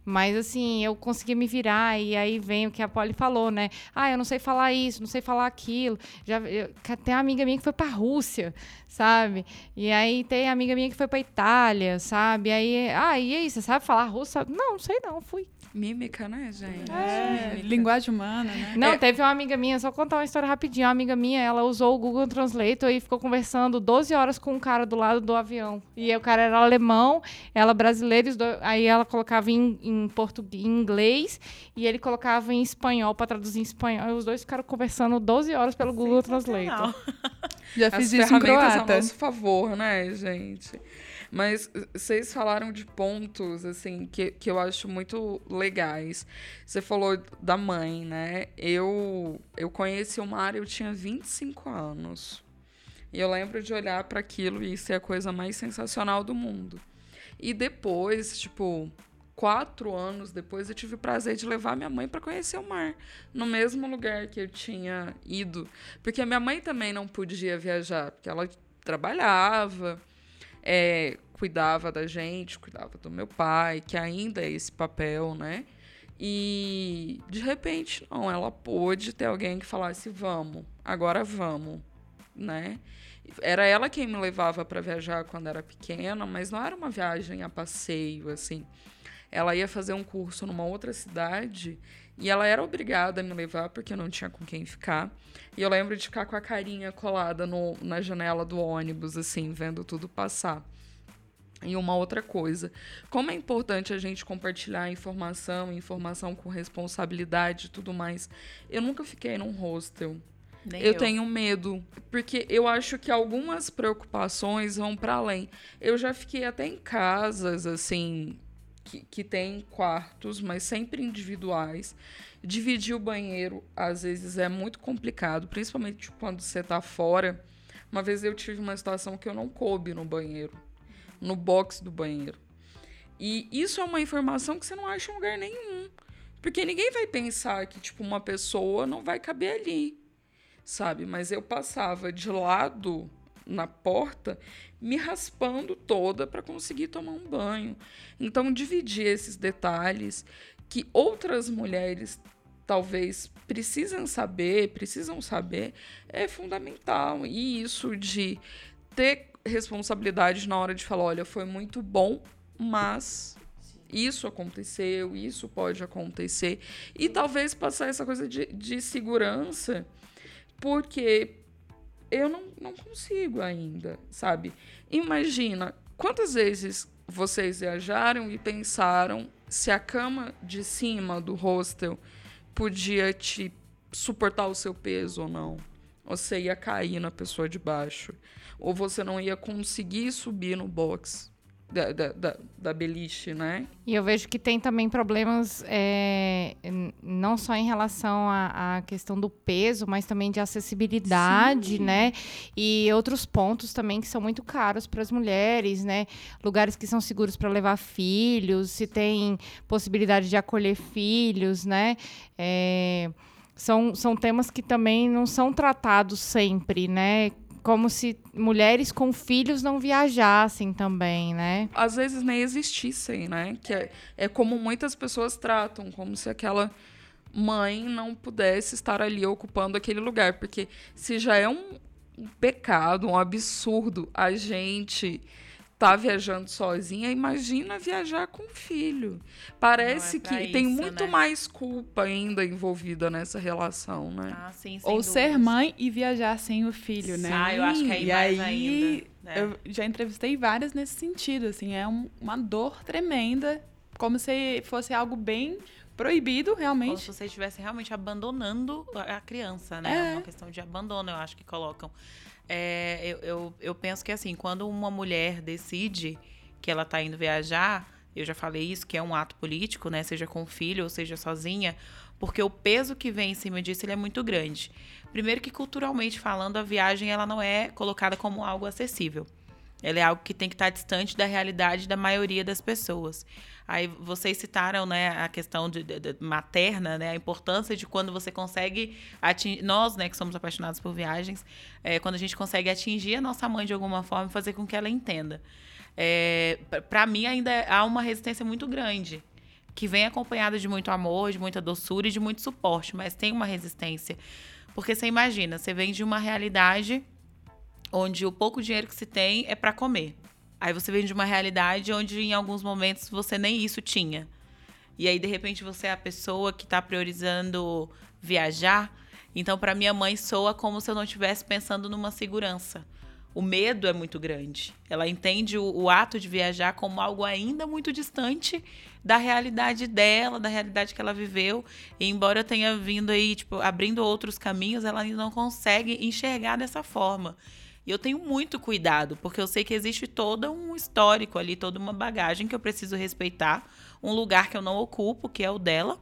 Speaker 1: Mas assim, eu conseguia me virar e aí vem o que a Polly falou, né? Ah, eu não sei falar isso, não sei falar aquilo. Já eu, tem uma amiga minha que foi para Rússia, sabe? E aí tem amiga minha que foi para Itália, sabe? Aí, ah, e aí, você sabe falar russo? Não, não sei não, fui.
Speaker 3: Mímica, né, gente?
Speaker 2: É, linguagem humana, né?
Speaker 1: Não,
Speaker 3: É.
Speaker 1: teve uma amiga minha, só contar uma história rapidinho. Uma amiga minha, ela usou o Google Translator e ficou conversando 12 horas com um cara do lado do avião. E o cara era alemão, ela brasileira, aí ela colocava em, em português, em inglês, e ele colocava em espanhol para traduzir em espanhol. E os dois ficaram conversando 12 horas pelo Google Translator.
Speaker 2: Já
Speaker 3: As
Speaker 2: fiz isso em
Speaker 3: a
Speaker 2: croata.
Speaker 3: nosso favor, né, gente? Mas vocês falaram de pontos, assim, que, que eu acho muito legais. Você falou da mãe, né? Eu, eu conheci o Mário, eu tinha 25 anos. E eu lembro de olhar para aquilo e ser a coisa mais sensacional do mundo. E depois, tipo, quatro anos depois, eu tive o prazer de levar minha mãe para conhecer o mar, no mesmo lugar que eu tinha ido. Porque a minha mãe também não podia viajar, porque ela trabalhava, é, cuidava da gente, cuidava do meu pai, que ainda é esse papel, né? E de repente, não, ela pôde ter alguém que falasse: vamos, agora vamos, né? Era ela quem me levava para viajar quando era pequena, mas não era uma viagem a passeio, assim. Ela ia fazer um curso numa outra cidade e ela era obrigada a me levar porque não tinha com quem ficar. E eu lembro de ficar com a carinha colada no, na janela do ônibus, assim, vendo tudo passar. E uma outra coisa, como é importante a gente compartilhar informação, informação com responsabilidade e tudo mais. Eu nunca fiquei num hostel.
Speaker 4: Nem
Speaker 3: Eu, tenho medo, porque eu acho que algumas preocupações vão para além. Eu já fiquei até em casas, assim, que, que tem quartos, mas sempre individuais. Dividir o banheiro, às vezes, é muito complicado, principalmente quando você tá fora. Uma vez eu tive uma situação que eu não coube no banheiro, no box do banheiro. E isso é uma informação que você não acha em lugar nenhum. Porque ninguém vai pensar que, tipo, uma pessoa não vai caber ali sabe? Mas eu passava de lado na porta, me raspando toda para conseguir tomar um banho. Então, dividir esses detalhes que outras mulheres talvez precisam saber, precisam saber, é fundamental. E isso de ter responsabilidade na hora de falar, olha, foi muito bom, mas isso aconteceu, isso pode acontecer. E talvez passar essa coisa de, de segurança porque eu não, não consigo ainda, sabe? Imagina quantas vezes vocês viajaram e pensaram se a cama de cima do hostel podia te suportar o seu peso ou não. Você ia cair na pessoa de baixo. Ou você não ia conseguir subir no box da, da, da, da beliche, né?
Speaker 1: E eu vejo que tem também problemas é, não só em relação à, à questão do peso, mas também de acessibilidade, né? E outros pontos também que são muito caros para as mulheres, né? Lugares que são seguros para levar filhos, se tem possibilidade de acolher filhos, né? É, são, são temas que também não são tratados sempre, né? Como se mulheres com filhos não viajassem também, né?
Speaker 3: às vezes nem existissem, né? Que é, é como muitas pessoas tratam, como se aquela mãe não pudesse estar ali ocupando aquele lugar. Porque se já é um, um pecado, um absurdo a gente tá viajando sozinha, imagina viajar com filho. Parece
Speaker 4: é
Speaker 3: que tem
Speaker 4: isso,
Speaker 3: muito
Speaker 4: né?
Speaker 3: mais culpa ainda envolvida nessa relação, né?
Speaker 4: Ah, sim, sem
Speaker 2: Ou ser
Speaker 4: dúvidas.
Speaker 2: mãe e viajar sem o filho, né?
Speaker 4: Ah, eu acho que aí
Speaker 2: e
Speaker 4: mais
Speaker 2: aí,
Speaker 4: ainda, né?
Speaker 2: Eu já entrevistei várias nesse sentido, assim, é um- uma dor tremenda, como se fosse algo bem proibido,
Speaker 4: Como
Speaker 2: realmente.
Speaker 4: se você estivesse realmente abandonando a a criança, né?
Speaker 2: É.
Speaker 4: É uma questão de abandono, eu acho que colocam. É, eu, eu, eu penso que assim, quando uma mulher decide que ela tá indo viajar, eu já falei isso, que é um ato político, né? Seja com filho ou seja sozinha, porque o peso que vem em cima disso ele é muito grande. Primeiro que culturalmente falando, a viagem ela não é colocada como algo acessível. Ela é algo que tem que estar distante da realidade da maioria das pessoas. Aí vocês citaram, né, a questão de, de- de materna, né, a importância de quando você consegue atingir, nós, né, que somos apaixonados por viagens, é, quando a gente consegue atingir a nossa mãe de alguma forma e fazer com que ela entenda. É, para mim ainda há uma resistência muito grande que vem acompanhada de muito amor, de muita doçura e de muito suporte, mas tem uma resistência. Porque você imagina, você vem de uma realidade onde o pouco dinheiro que se tem é para comer. Aí você vem de uma realidade onde em alguns momentos você nem isso tinha. E aí de repente você é a pessoa que está priorizando viajar. Então para minha mãe soa como se eu não estivesse pensando numa segurança o medo é muito grande. Ela entende o, o, ato de viajar como algo ainda muito distante da realidade dela, da realidade que ela viveu. E embora eu tenha vindo aí, tipo, abrindo outros caminhos, ela ainda não consegue enxergar dessa forma. E eu tenho muito cuidado, porque eu sei que existe todo um histórico ali, toda uma bagagem que eu preciso respeitar, um lugar que eu não ocupo, que é o dela.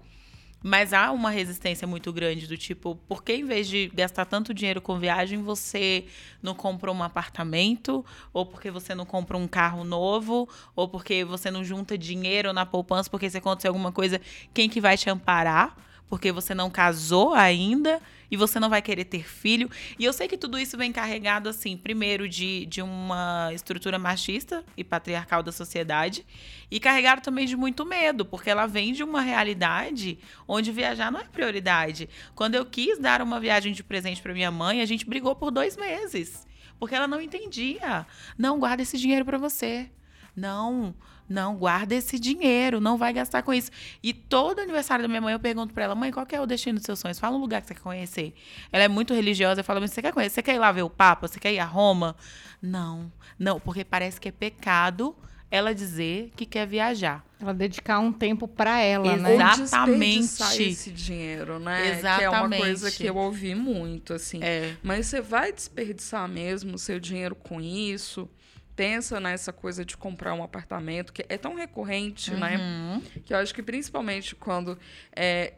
Speaker 4: Mas há uma resistência muito grande do tipo, por que em vez de gastar tanto dinheiro com viagem, você não compra um apartamento? Ou porque você não compra um carro novo? Ou porque você não junta dinheiro na poupança porque se acontecer alguma coisa, quem que vai te amparar? Porque você não casou ainda e você não vai querer ter filho. E eu sei que tudo isso vem carregado, assim, primeiro de, de uma estrutura machista e patriarcal da sociedade, e carregado também de muito medo, porque ela vem de uma realidade onde viajar não é prioridade. Quando eu quis dar uma viagem de presente para minha mãe, a gente brigou por dois meses, porque ela não entendia. Não, guarda esse dinheiro para você. Não, não, guarda esse dinheiro, não vai gastar com isso. E todo aniversário da minha mãe eu pergunto para ela, mãe, qual é o destino dos seus sonhos? Fala um lugar que você quer conhecer. Ela é muito religiosa, eu falo, mas você quer conhecer? Você quer ir lá ver o Papa? Você quer ir a Roma? Não, não, porque parece que é pecado ela dizer que quer viajar.
Speaker 1: Ela dedicar um tempo para ela,
Speaker 3: né? Exatamente. esse dinheiro, né? Exatamente. Que é uma coisa que eu ouvi muito, assim. É. Mas você vai desperdiçar mesmo o seu dinheiro com isso? Pensa nessa coisa de comprar um apartamento, que é tão recorrente, né? uhum. né? Que eu acho que principalmente quando é,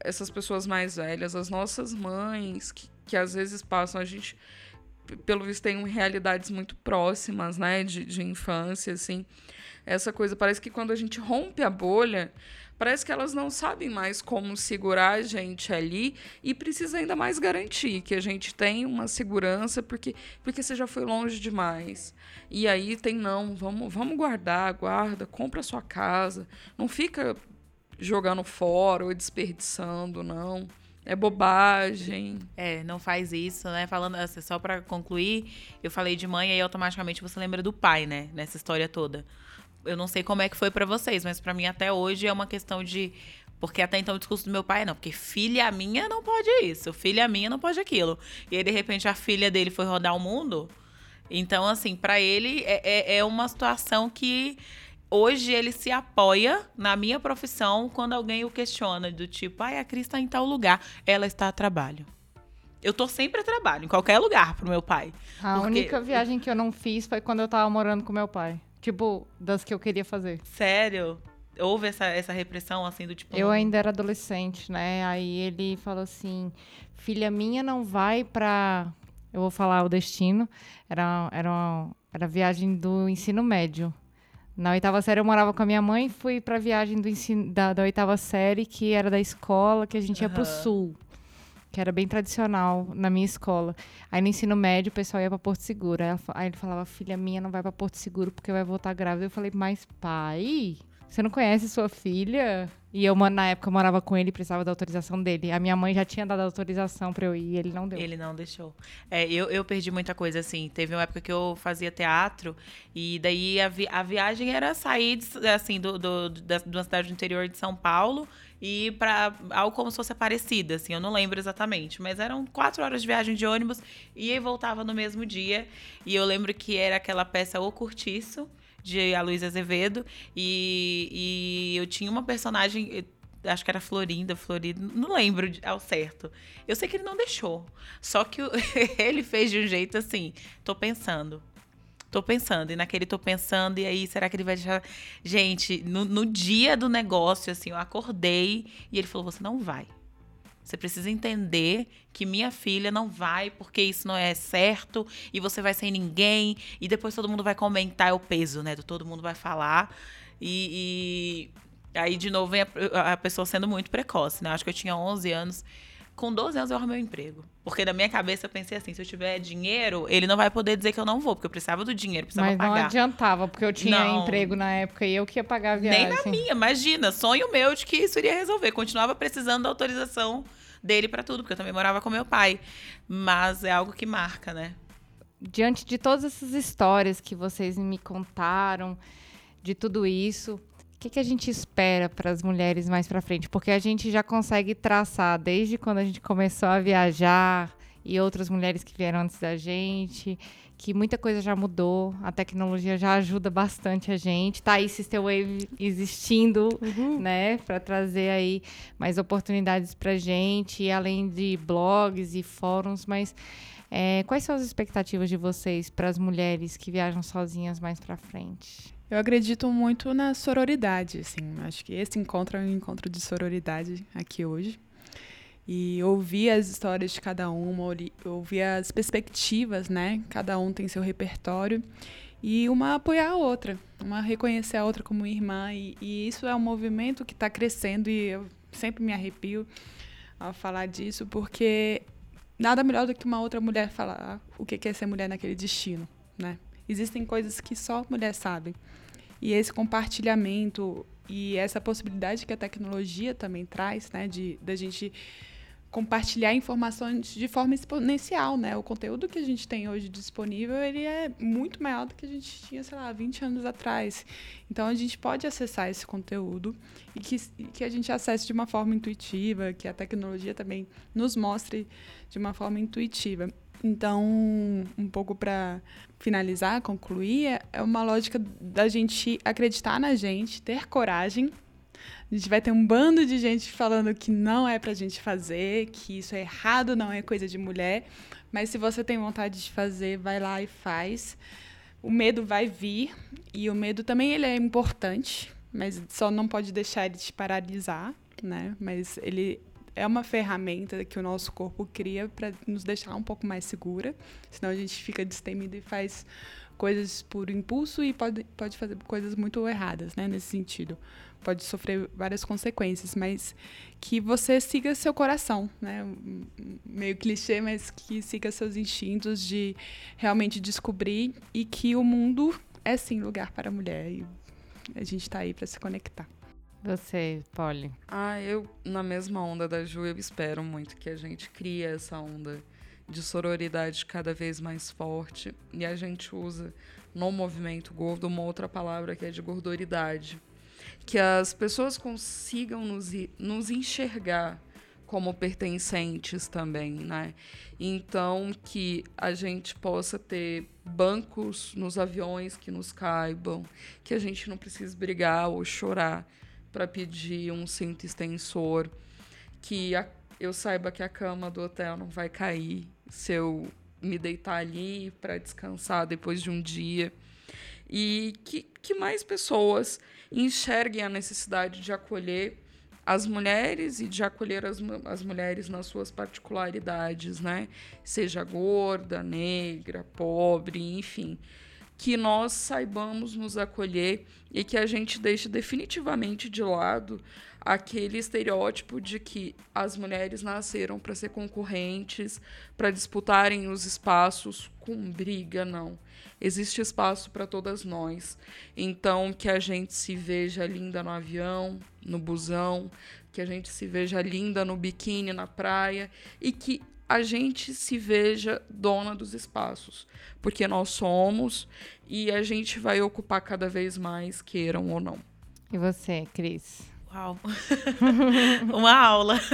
Speaker 3: essas pessoas mais velhas, as nossas mães, que, que às vezes passam, a gente, pelo visto, tem realidades muito próximas, né? De, de infância, assim. Essa coisa, parece que quando a gente rompe a bolha, parece que elas não sabem mais como segurar a gente ali e precisa ainda mais garantir que a gente tem uma segurança porque porque você já foi longe demais. E aí tem não, vamos vamos guardar, guarda, compra a sua casa, não fica jogando fora ou desperdiçando, não. É bobagem.
Speaker 4: É, não faz isso, né? Falando assim, só para concluir, eu falei de mãe e automaticamente você lembra do pai, né? Nessa história toda eu não sei como é que foi para vocês, mas para mim até hoje é uma questão de porque até então o discurso do meu pai é não, porque filha minha não pode isso, filha minha não pode aquilo. E aí, de repente, a filha dele foi rodar o mundo. Então, assim, para ele é, é, é, uma situação que hoje ele se apoia na minha profissão quando alguém o questiona, do tipo, ai, a Cris está em tal lugar, ela está a trabalho. Eu tô sempre a trabalho, em qualquer lugar pro meu pai.
Speaker 1: A porque... única viagem que eu não fiz foi quando eu tava morando com meu pai. Tipo, das que eu queria fazer.
Speaker 4: Sério? Houve essa, essa repressão, assim, do tipo...
Speaker 1: Eu ainda era adolescente, né? Aí ele falou assim, filha minha não vai pra... Eu vou falar o destino. Era, era, uma, era viagem do ensino médio. Na oitava série eu morava com a minha mãe e fui pra viagem do ensino, da, da oitava série, que era da escola, que a gente ia uhum. pro sul que era bem tradicional na minha escola. Aí no ensino médio o pessoal ia para Porto Seguro. Aí, ela, aí ele falava: "Filha minha não vai para Porto Seguro porque vai voltar grávida". Eu falei: "Mas pai, você não conhece sua filha?" E eu, na época, morava com ele e precisava da autorização dele. A minha mãe já tinha dado autorização para eu ir e ele não deu.
Speaker 4: Ele não deixou. É, eu, eu perdi muita coisa, assim. Teve uma época que eu fazia teatro e daí a, vi a viagem era sair, assim, do, do, da, de uma cidade do interior de São Paulo e para algo como se fosse Aparecida, assim, eu não lembro exatamente, mas eram quatro horas de viagem de ônibus e voltava no mesmo dia. E eu lembro que era aquela peça O Curtiço, de Aloysio Azevedo, e, e eu tinha uma personagem acho que era Florinda, Florida, não lembro ao certo. Eu sei que ele não deixou. Só que ele fez de um jeito assim, tô pensando. Tô pensando, e naquele tô pensando, e aí, será que ele vai deixar. Gente, no, no dia do negócio, assim, eu acordei e ele falou: você não vai. Você precisa entender que minha filha não vai porque isso não é certo e você vai sem ninguém e depois todo mundo vai comentar o peso, né? Todo mundo vai falar e, e aí de novo vem a, a, pessoa sendo muito precoce, né? Acho que eu tinha 11 anos com 12 anos eu arrumei um emprego. Porque na minha cabeça eu pensei assim, se eu tiver dinheiro, ele não vai poder dizer que eu não vou, porque eu precisava do dinheiro, precisava
Speaker 1: Mas
Speaker 4: pagar.
Speaker 1: não adiantava, porque eu tinha
Speaker 4: Não.
Speaker 1: emprego na época e eu que ia pagar a viagem.
Speaker 4: Nem na minha, imagina, sonho meu de que isso iria resolver. Continuava precisando da autorização dele pra tudo, porque eu também morava com meu pai. Mas é algo que marca, né?
Speaker 1: Diante de todas essas histórias que vocês me contaram, de tudo isso, o que, que a gente espera para as mulheres mais para frente? Porque a gente já consegue traçar desde quando a gente começou a viajar e outras mulheres que vieram antes da gente, que muita coisa já mudou, a tecnologia já ajuda bastante a gente. Tá aí Sister Wave existindo, né, para trazer aí mais oportunidades pra gente, além de blogs e fóruns, mas é, quais são as expectativas de vocês para as mulheres que viajam sozinhas mais para frente?
Speaker 2: Eu acredito muito na sororidade, assim. Acho que esse encontro é um encontro de sororidade aqui hoje. E ouvir as histórias de cada uma, ouvir as perspectivas, né? Cada um tem seu repertório. E uma apoiar a outra, uma reconhecer a outra como irmã. E, e isso é um movimento que está crescendo e eu sempre me arrepio ao falar disso, porque nada melhor do que uma outra mulher falar o que é ser mulher naquele destino, né? Existem coisas que só mulher sabe. E esse compartilhamento e essa possibilidade que a tecnologia também traz, né, de da gente compartilhar informações de forma exponencial, né? O conteúdo que a gente tem hoje disponível, ele é muito maior do que a gente tinha, sei lá, 20 anos atrás. Então a gente pode acessar esse conteúdo e que, que a gente acesse de uma forma intuitiva, que a tecnologia também nos mostre de uma forma intuitiva. Então, um pouco para finalizar, concluir, é- é uma lógica da gente acreditar na gente, ter coragem. A gente vai ter um bando de gente falando que não é pra gente fazer, que isso é errado, não é coisa de mulher. Mas se você tem vontade de fazer, vai lá e faz. O medo vai vir e o medo também ele é importante, mas só não pode deixar ele te paralisar, né? Mas ele é uma ferramenta que o nosso corpo cria para nos deixar um pouco mais segura, senão a gente fica destemida e faz coisas por impulso e pode, pode fazer coisas muito erradas, né, nesse sentido. Pode sofrer várias consequências, mas que você siga seu coração, né? Meio clichê, mas que siga seus instintos de realmente descobrir e que o mundo é sim lugar para a mulher e a gente está aí para se conectar.
Speaker 1: Você, Polly.
Speaker 3: Ah, eu, na mesma onda da Ju, eu espero muito que a gente crie essa onda de sororidade cada vez mais forte. E a gente usa no movimento gordo uma outra palavra que é de gordoridade. Que as pessoas consigam nos, nos enxergar como pertencentes também, né? Então, que a gente possa ter bancos nos aviões que nos caibam, que a gente não precise brigar ou chorar para pedir um cinto extensor, que a- eu saiba que a cama do hotel não vai cair se eu me deitar ali para descansar depois de um dia. E que, que mais pessoas enxerguem a necessidade de acolher as mulheres e de acolher as, as mulheres nas suas particularidades, né? Seja gorda, negra, pobre, enfim que nós saibamos nos acolher e que a gente deixe definitivamente de lado aquele estereótipo de que as mulheres nasceram para ser concorrentes, para disputarem os espaços com briga, não. Existe espaço para todas nós. Então, que a gente se veja linda no avião, no busão, que a gente se veja linda no biquíni na praia e que a gente se veja dona dos espaços, porque nós somos e a gente vai ocupar cada vez mais, queiram ou não.
Speaker 1: E você, Cris?
Speaker 4: Uau! uma aula.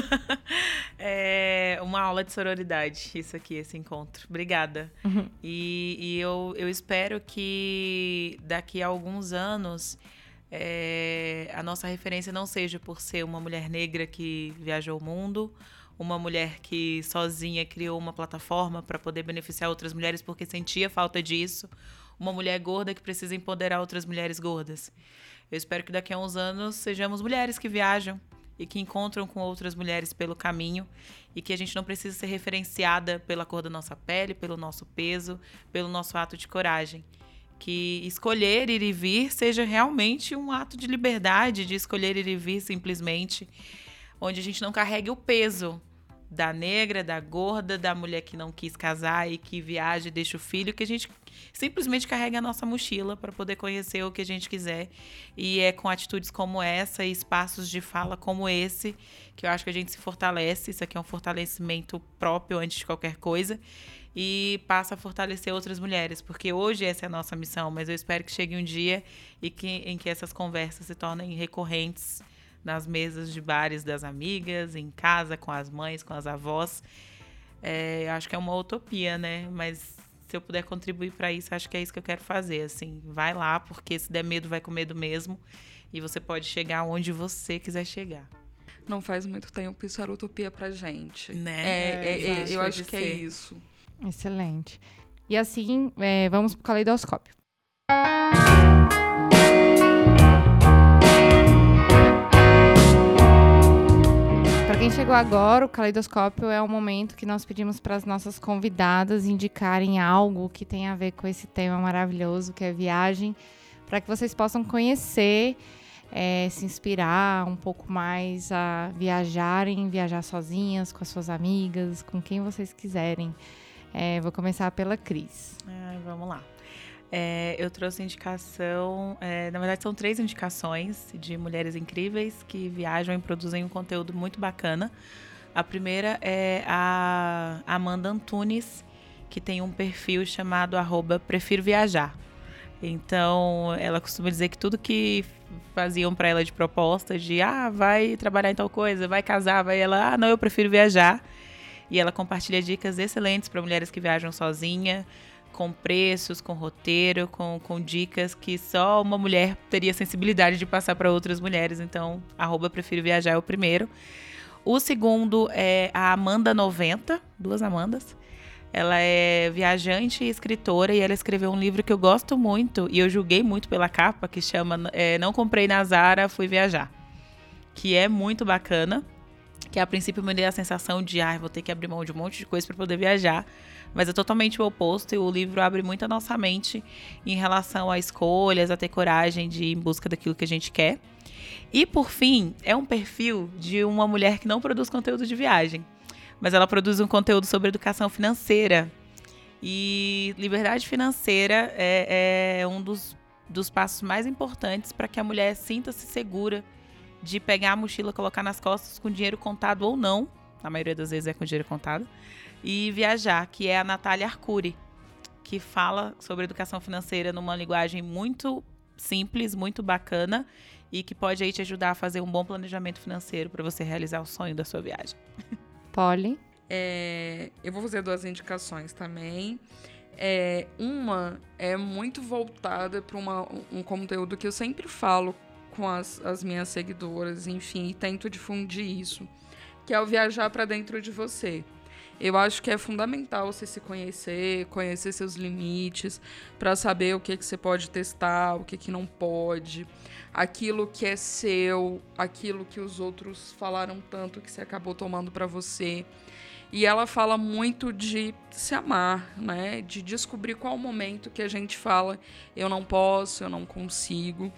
Speaker 4: É, uma aula de sororidade, isso aqui, esse encontro. Obrigada. E, e eu, eu espero que daqui a alguns anos é, a nossa referência não seja por ser uma mulher negra que viajou o mundo, uma mulher que sozinha criou uma plataforma para poder beneficiar outras mulheres porque sentia falta disso, uma mulher gorda que precisa empoderar outras mulheres gordas. Eu espero que daqui a uns anos sejamos mulheres que viajam e que encontram com outras mulheres pelo caminho e que a gente não precisa ser referenciada pela cor da nossa pele, pelo nosso peso, pelo nosso ato de coragem. Que escolher ir e vir seja realmente um ato de liberdade, de escolher ir e vir simplesmente, onde a gente não carregue o peso da negra, da gorda, da mulher que não quis casar e que viaja e deixa o filho, que a gente simplesmente carrega a nossa mochila para poder conhecer o que a gente quiser. E é com atitudes como essa e espaços de fala como esse que eu acho que a gente se fortalece. Isso aqui é um fortalecimento próprio antes de qualquer coisa. E passa a fortalecer outras mulheres, porque hoje essa é a nossa missão, mas eu espero que chegue um dia e que, em que essas conversas se tornem recorrentes nas mesas de bares das amigas, em casa, com as mães, com as avós. É, acho que é uma utopia, né? Mas se eu puder contribuir para isso, acho que é isso que eu quero fazer. Assim, vai lá, porque se der medo, vai com medo mesmo. E você pode chegar onde você quiser chegar.
Speaker 3: Não faz muito tempo isso era utopia pra gente.
Speaker 4: Né?
Speaker 3: É, é, é,
Speaker 4: acho
Speaker 3: eu acho que é isso.
Speaker 1: Excelente. E assim, é, vamos pro caleidoscópio. Para quem chegou agora, o caleidoscópio é o momento que nós pedimos para as nossas convidadas indicarem algo que tem a ver com esse tema maravilhoso que é viagem, para que vocês possam conhecer, é, se inspirar um pouco mais a viajarem, viajar sozinhas, com as suas amigas, com quem vocês quiserem. É, vou começar pela Cris.
Speaker 4: Vamos lá. É, eu trouxe indicação, é, na verdade são três indicações de mulheres incríveis que viajam e produzem um conteúdo muito bacana. A primeira é a Amanda Antunes, que tem um perfil chamado arroba Prefiro Viajar. Então, ela costuma dizer que tudo que faziam para ela de propostas de ah, vai trabalhar em tal coisa, vai casar, vai ela, ah, não, eu prefiro viajar. E ela compartilha dicas excelentes para mulheres que viajam sozinha, com preços, com roteiro, com, com dicas que só uma mulher teria sensibilidade de passar para outras mulheres. Então, arroba prefiro viajar é o primeiro. O segundo é a Amanda90, duas Amandas. Ela é viajante e escritora e ela escreveu um livro que eu gosto muito e eu julguei muito pela capa, que chama é, Não Comprei na Zara, Fui Viajar. Que é muito bacana. Que a princípio me deu a sensação de, ah, vou ter que abrir mão de um monte de coisa para poder viajar. Mas é totalmente o oposto e o livro abre muito a nossa mente em relação a escolhas, a ter coragem de ir em busca daquilo que a gente quer. E por fim, é um perfil de uma mulher que não produz conteúdo de viagem mas ela produz um conteúdo sobre educação financeira. E liberdade financeira é, é um dos, dos passos mais importantes para que a mulher sinta-se segura de pegar a mochila, colocar nas costas com dinheiro contado ou não, na maioria das vezes é com dinheiro contado, e viajar, que é a Natália Arcuri, que fala sobre educação financeira numa linguagem muito simples, muito bacana e que pode aí te ajudar a fazer um bom planejamento financeiro para você realizar o sonho da sua viagem.
Speaker 1: Polly.
Speaker 3: É, eu vou fazer duas indicações também. É, uma é muito voltada para um conteúdo que eu sempre falo com as, as minhas seguidoras, enfim, e tento difundir isso, que é o viajar para dentro de você. Eu acho que é fundamental você se conhecer, conhecer seus limites, para saber o que, que você pode testar, o que, que não pode, aquilo que é seu, aquilo que os outros falaram tanto que você acabou tomando para você. E ela fala muito de se amar, né? De descobrir qual momento que a gente fala eu não posso, eu não consigo.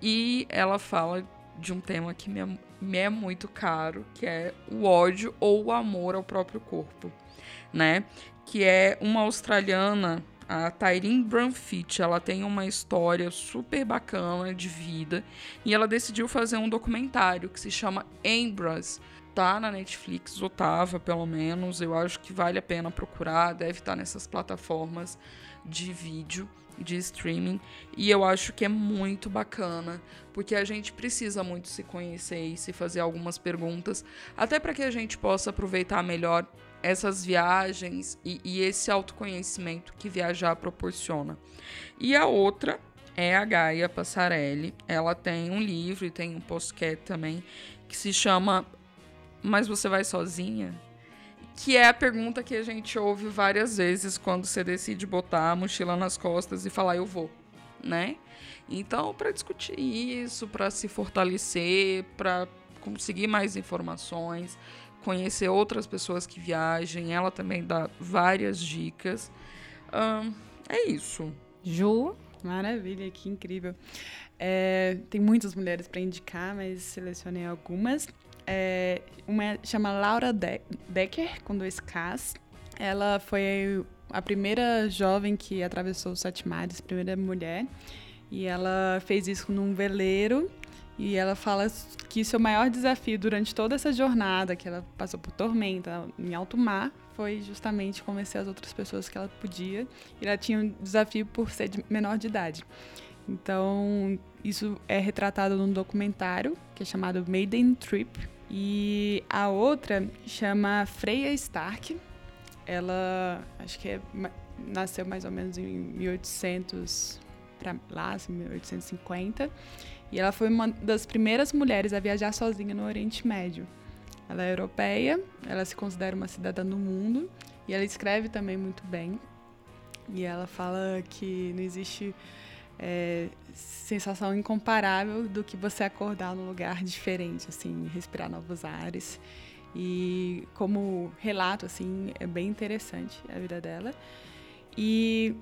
Speaker 3: E ela fala de um tema que me é, me é muito caro, que é o ódio ou o amor ao próprio corpo, né? Que é uma australiana, a Tyreen Brunfit, ela tem uma história super bacana de vida e ela decidiu fazer um documentário que se chama Embras, tá na Netflix, ou tava pelo menos, eu acho que vale a pena procurar, deve estar nessas plataformas de vídeo de streaming e eu acho que é muito bacana porque a gente precisa muito se conhecer e se fazer algumas perguntas até para que a gente possa aproveitar melhor essas viagens e, e esse autoconhecimento que viajar proporciona. E a outra é a Gaia Passarelli. Ela tem um livro e tem um postcat também que se chama Mas você vai sozinha? Que é a pergunta que a gente ouve várias vezes quando você decide botar a mochila nas costas e falar eu vou, né? Então, para discutir isso, para se fortalecer, para conseguir mais informações, conhecer outras pessoas que viajem, ela também dá várias dicas. é isso.
Speaker 1: Ju.
Speaker 2: Maravilha, que incrível. É, tem muitas mulheres para indicar, mas selecionei algumas. É, uma chama Laura De Decker, com dois Ks. Ela foi a primeira jovem que atravessou os sete mares, primeira mulher. E ela fez isso num veleiro. E ela fala que seu maior desafio durante toda essa jornada, que ela passou por tormenta em alto mar, foi justamente convencer as outras pessoas que ela podia. E ela tinha um desafio por ser de menor de idade. Então, isso é retratado num documentário que é chamado Maiden Trip. E a outra chama Freya Stark. Ela, acho que é, nasceu mais ou menos em 1800 para lá, assim, 1850. E ela foi uma das primeiras mulheres a viajar sozinha no Oriente Médio. Ela é europeia, ela se considera uma cidadã do mundo e ela escreve também muito bem. E ela fala que não existe é, sensação incomparável do que você acordar num lugar diferente, assim, respirar novos ares. E como relato, assim, é bem interessante a vida dela. E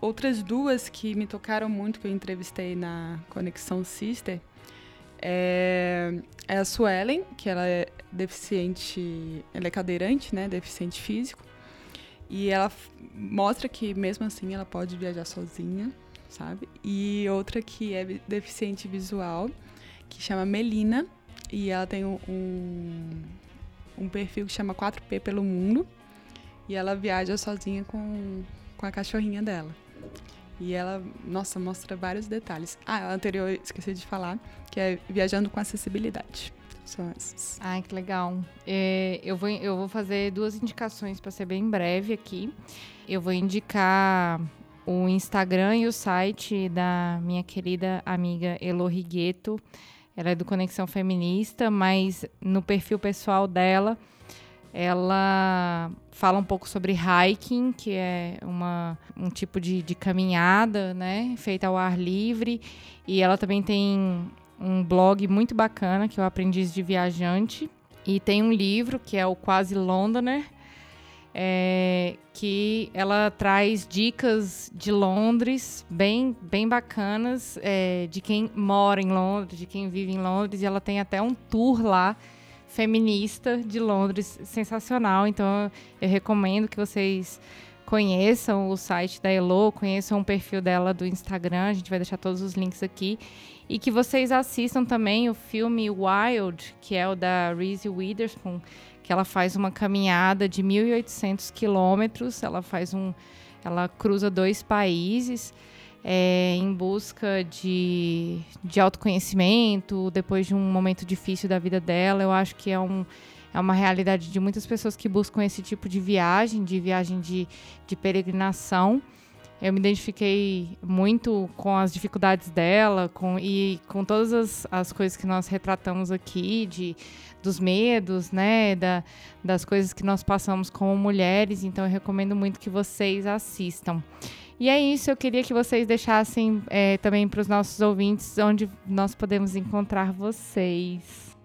Speaker 2: outras duas que me tocaram muito, que eu entrevistei na Conexão Sister, é, é a Suelen, que ela é deficiente, ela é cadeirante, né, deficiente físico, e ela mostra que mesmo assim ela pode viajar sozinha, sabe? E outra que é deficiente visual, que chama Melina, e ela tem um, um perfil que chama 4P pelo mundo, e ela viaja sozinha com, com a cachorrinha dela. E ela, nossa, mostra vários detalhes. Ah, a anterior esqueci de falar, que é viajando com acessibilidade. São.
Speaker 1: Ai, que legal. É, eu, vou, eu vou fazer duas indicações para ser bem breve aqui. Eu vou indicar o Instagram e o site da minha querida amiga Elo Rigueto. Ela é do Conexão Feminista, mas no perfil pessoal dela ela fala um pouco sobre hiking, que é uma, um tipo de, de caminhada, né, feita ao ar livre. E ela também tem um blog muito bacana, que é o Aprendiz de Viajante. E tem um livro, que é o Quase Londoner, é, que ela traz dicas de Londres bem, bem bacanas, é, de quem mora em Londres, de quem vive em Londres. E ela tem até um tour lá feminista de Londres sensacional. Então eu recomendo que vocês conheçam o site da Elo, conheçam o perfil dela do Instagram, a gente vai deixar todos os links aqui. E que vocês assistam também o filme Wild, que é o da Reese Witherspoon, que ela faz uma caminhada de 1.800 quilômetros, ela faz um, ela cruza dois países é, em busca de, de autoconhecimento, depois de um momento difícil da vida dela. Eu acho que é, um, é uma realidade de muitas pessoas que buscam esse tipo de viagem, de viagem de, de peregrinação. Eu me identifiquei muito com as dificuldades dela com, e com todas as, as coisas que nós retratamos aqui, de, dos medos, né, da, das coisas que nós passamos como mulheres. Então, eu recomendo muito que vocês assistam. E é isso, eu queria que vocês deixassem é, também para os nossos ouvintes onde nós podemos encontrar vocês.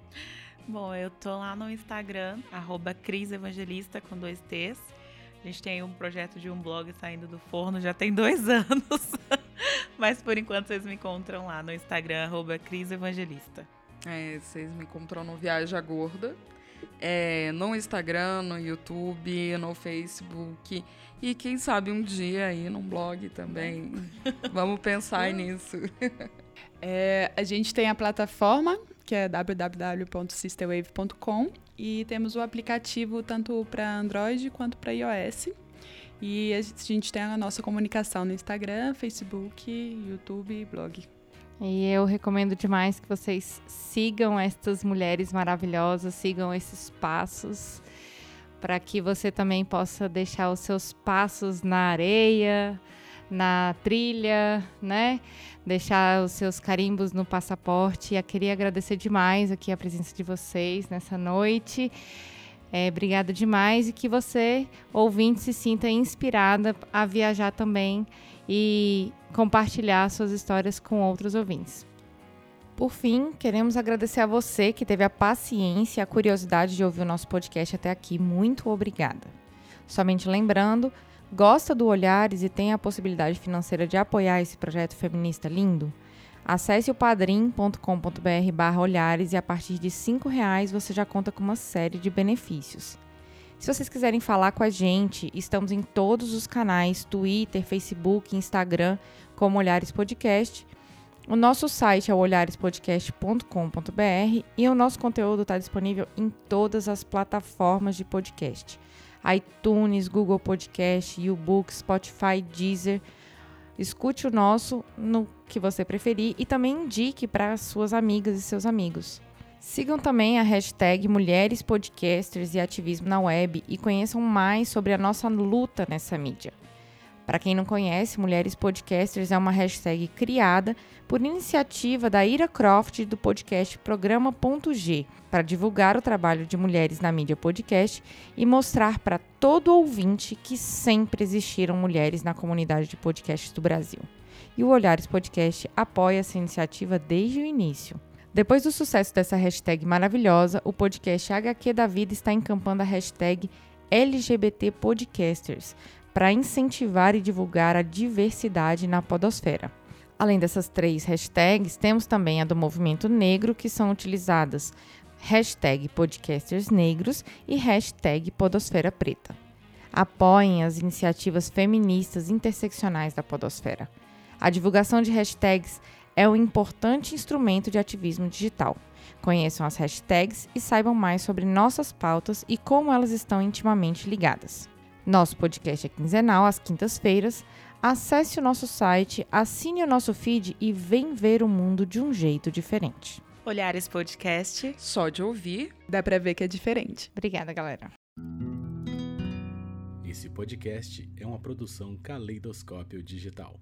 Speaker 4: Bom, eu tô lá no Instagram, arroba Cris Evangelista com dois T's. A gente tem um projeto de um blog saindo do forno já tem dois anos. Mas por enquanto vocês me encontram lá no Instagram, arroba Cris Evangelista.
Speaker 3: É, vocês me encontram no Viaja Gorda é, no Instagram, no YouTube, no Facebook e quem sabe um dia aí num blog também. Vamos pensar nisso.
Speaker 2: É, a gente tem a plataforma que é www.sisterwave.com e temos o aplicativo tanto para Android quanto para iOS. E a gente tem a nossa comunicação no Instagram, Facebook, YouTube e blog.
Speaker 1: E eu recomendo demais que vocês sigam estas mulheres maravilhosas, sigam esses passos, para que você também possa deixar os seus passos na areia, na trilha, né? Deixar os seus carimbos no passaporte. Eu queria agradecer demais aqui a presença de vocês nessa noite. É, obrigada demais e que você, ouvinte, se sinta inspirada a viajar também e compartilhar suas histórias com outros ouvintes. Por fim, queremos agradecer a você que teve a paciência e a curiosidade de ouvir o nosso podcast até aqui. Muito obrigada. Somente lembrando, gosta do Olhares e tem a possibilidade financeira de apoiar esse projeto feminista lindo? Acesse o padrim.com.br barra olhares e a partir de R$ reais você já conta com uma série de benefícios. Se vocês quiserem falar com a gente, estamos em todos os canais, Twitter, Facebook, Instagram, como Olhares Podcast. O nosso site é olharespodcast.com.br e o nosso conteúdo está disponível em todas as plataformas de podcast. iTunes, Google Podcast, YouBook, Spotify, Deezer. Escute o nosso no que você preferir e também indique para suas amigas e seus amigos. Sigam também a hashtag Mulheres Podcasters e Ativismo na Web e conheçam mais sobre a nossa luta nessa mídia. Para quem não conhece, Mulheres Podcasters é uma hashtag criada por iniciativa da Ira Croft do podcast Programa.g para divulgar o trabalho de mulheres na mídia podcast e mostrar para todo ouvinte que sempre existiram mulheres na comunidade de podcasts do Brasil. E o Olhares Podcast apoia essa iniciativa desde o início. Depois do sucesso dessa hashtag maravilhosa, o podcast HQ da Vida está encampando a hashtag LGBT Podcasters para incentivar e divulgar a diversidade na podosfera. Além dessas três hashtags, temos também a do movimento negro, que são utilizadas hashtag podcasters negros e hashtag podosfera preta. Apoiem as iniciativas feministas interseccionais da podosfera. A divulgação de hashtags é um importante instrumento de ativismo digital. Conheçam as hashtags e saibam mais sobre nossas pautas e como elas estão intimamente ligadas. Nosso podcast é quinzenal, às quintas-feiras. Acesse o nosso site, assine o nosso feed e vem ver o mundo de um jeito diferente.
Speaker 4: Olhares Podcast.
Speaker 3: Só de ouvir.
Speaker 2: Dá pra ver que é diferente.
Speaker 1: Obrigada, galera.
Speaker 5: Esse podcast é uma produção Caleidoscópio Digital.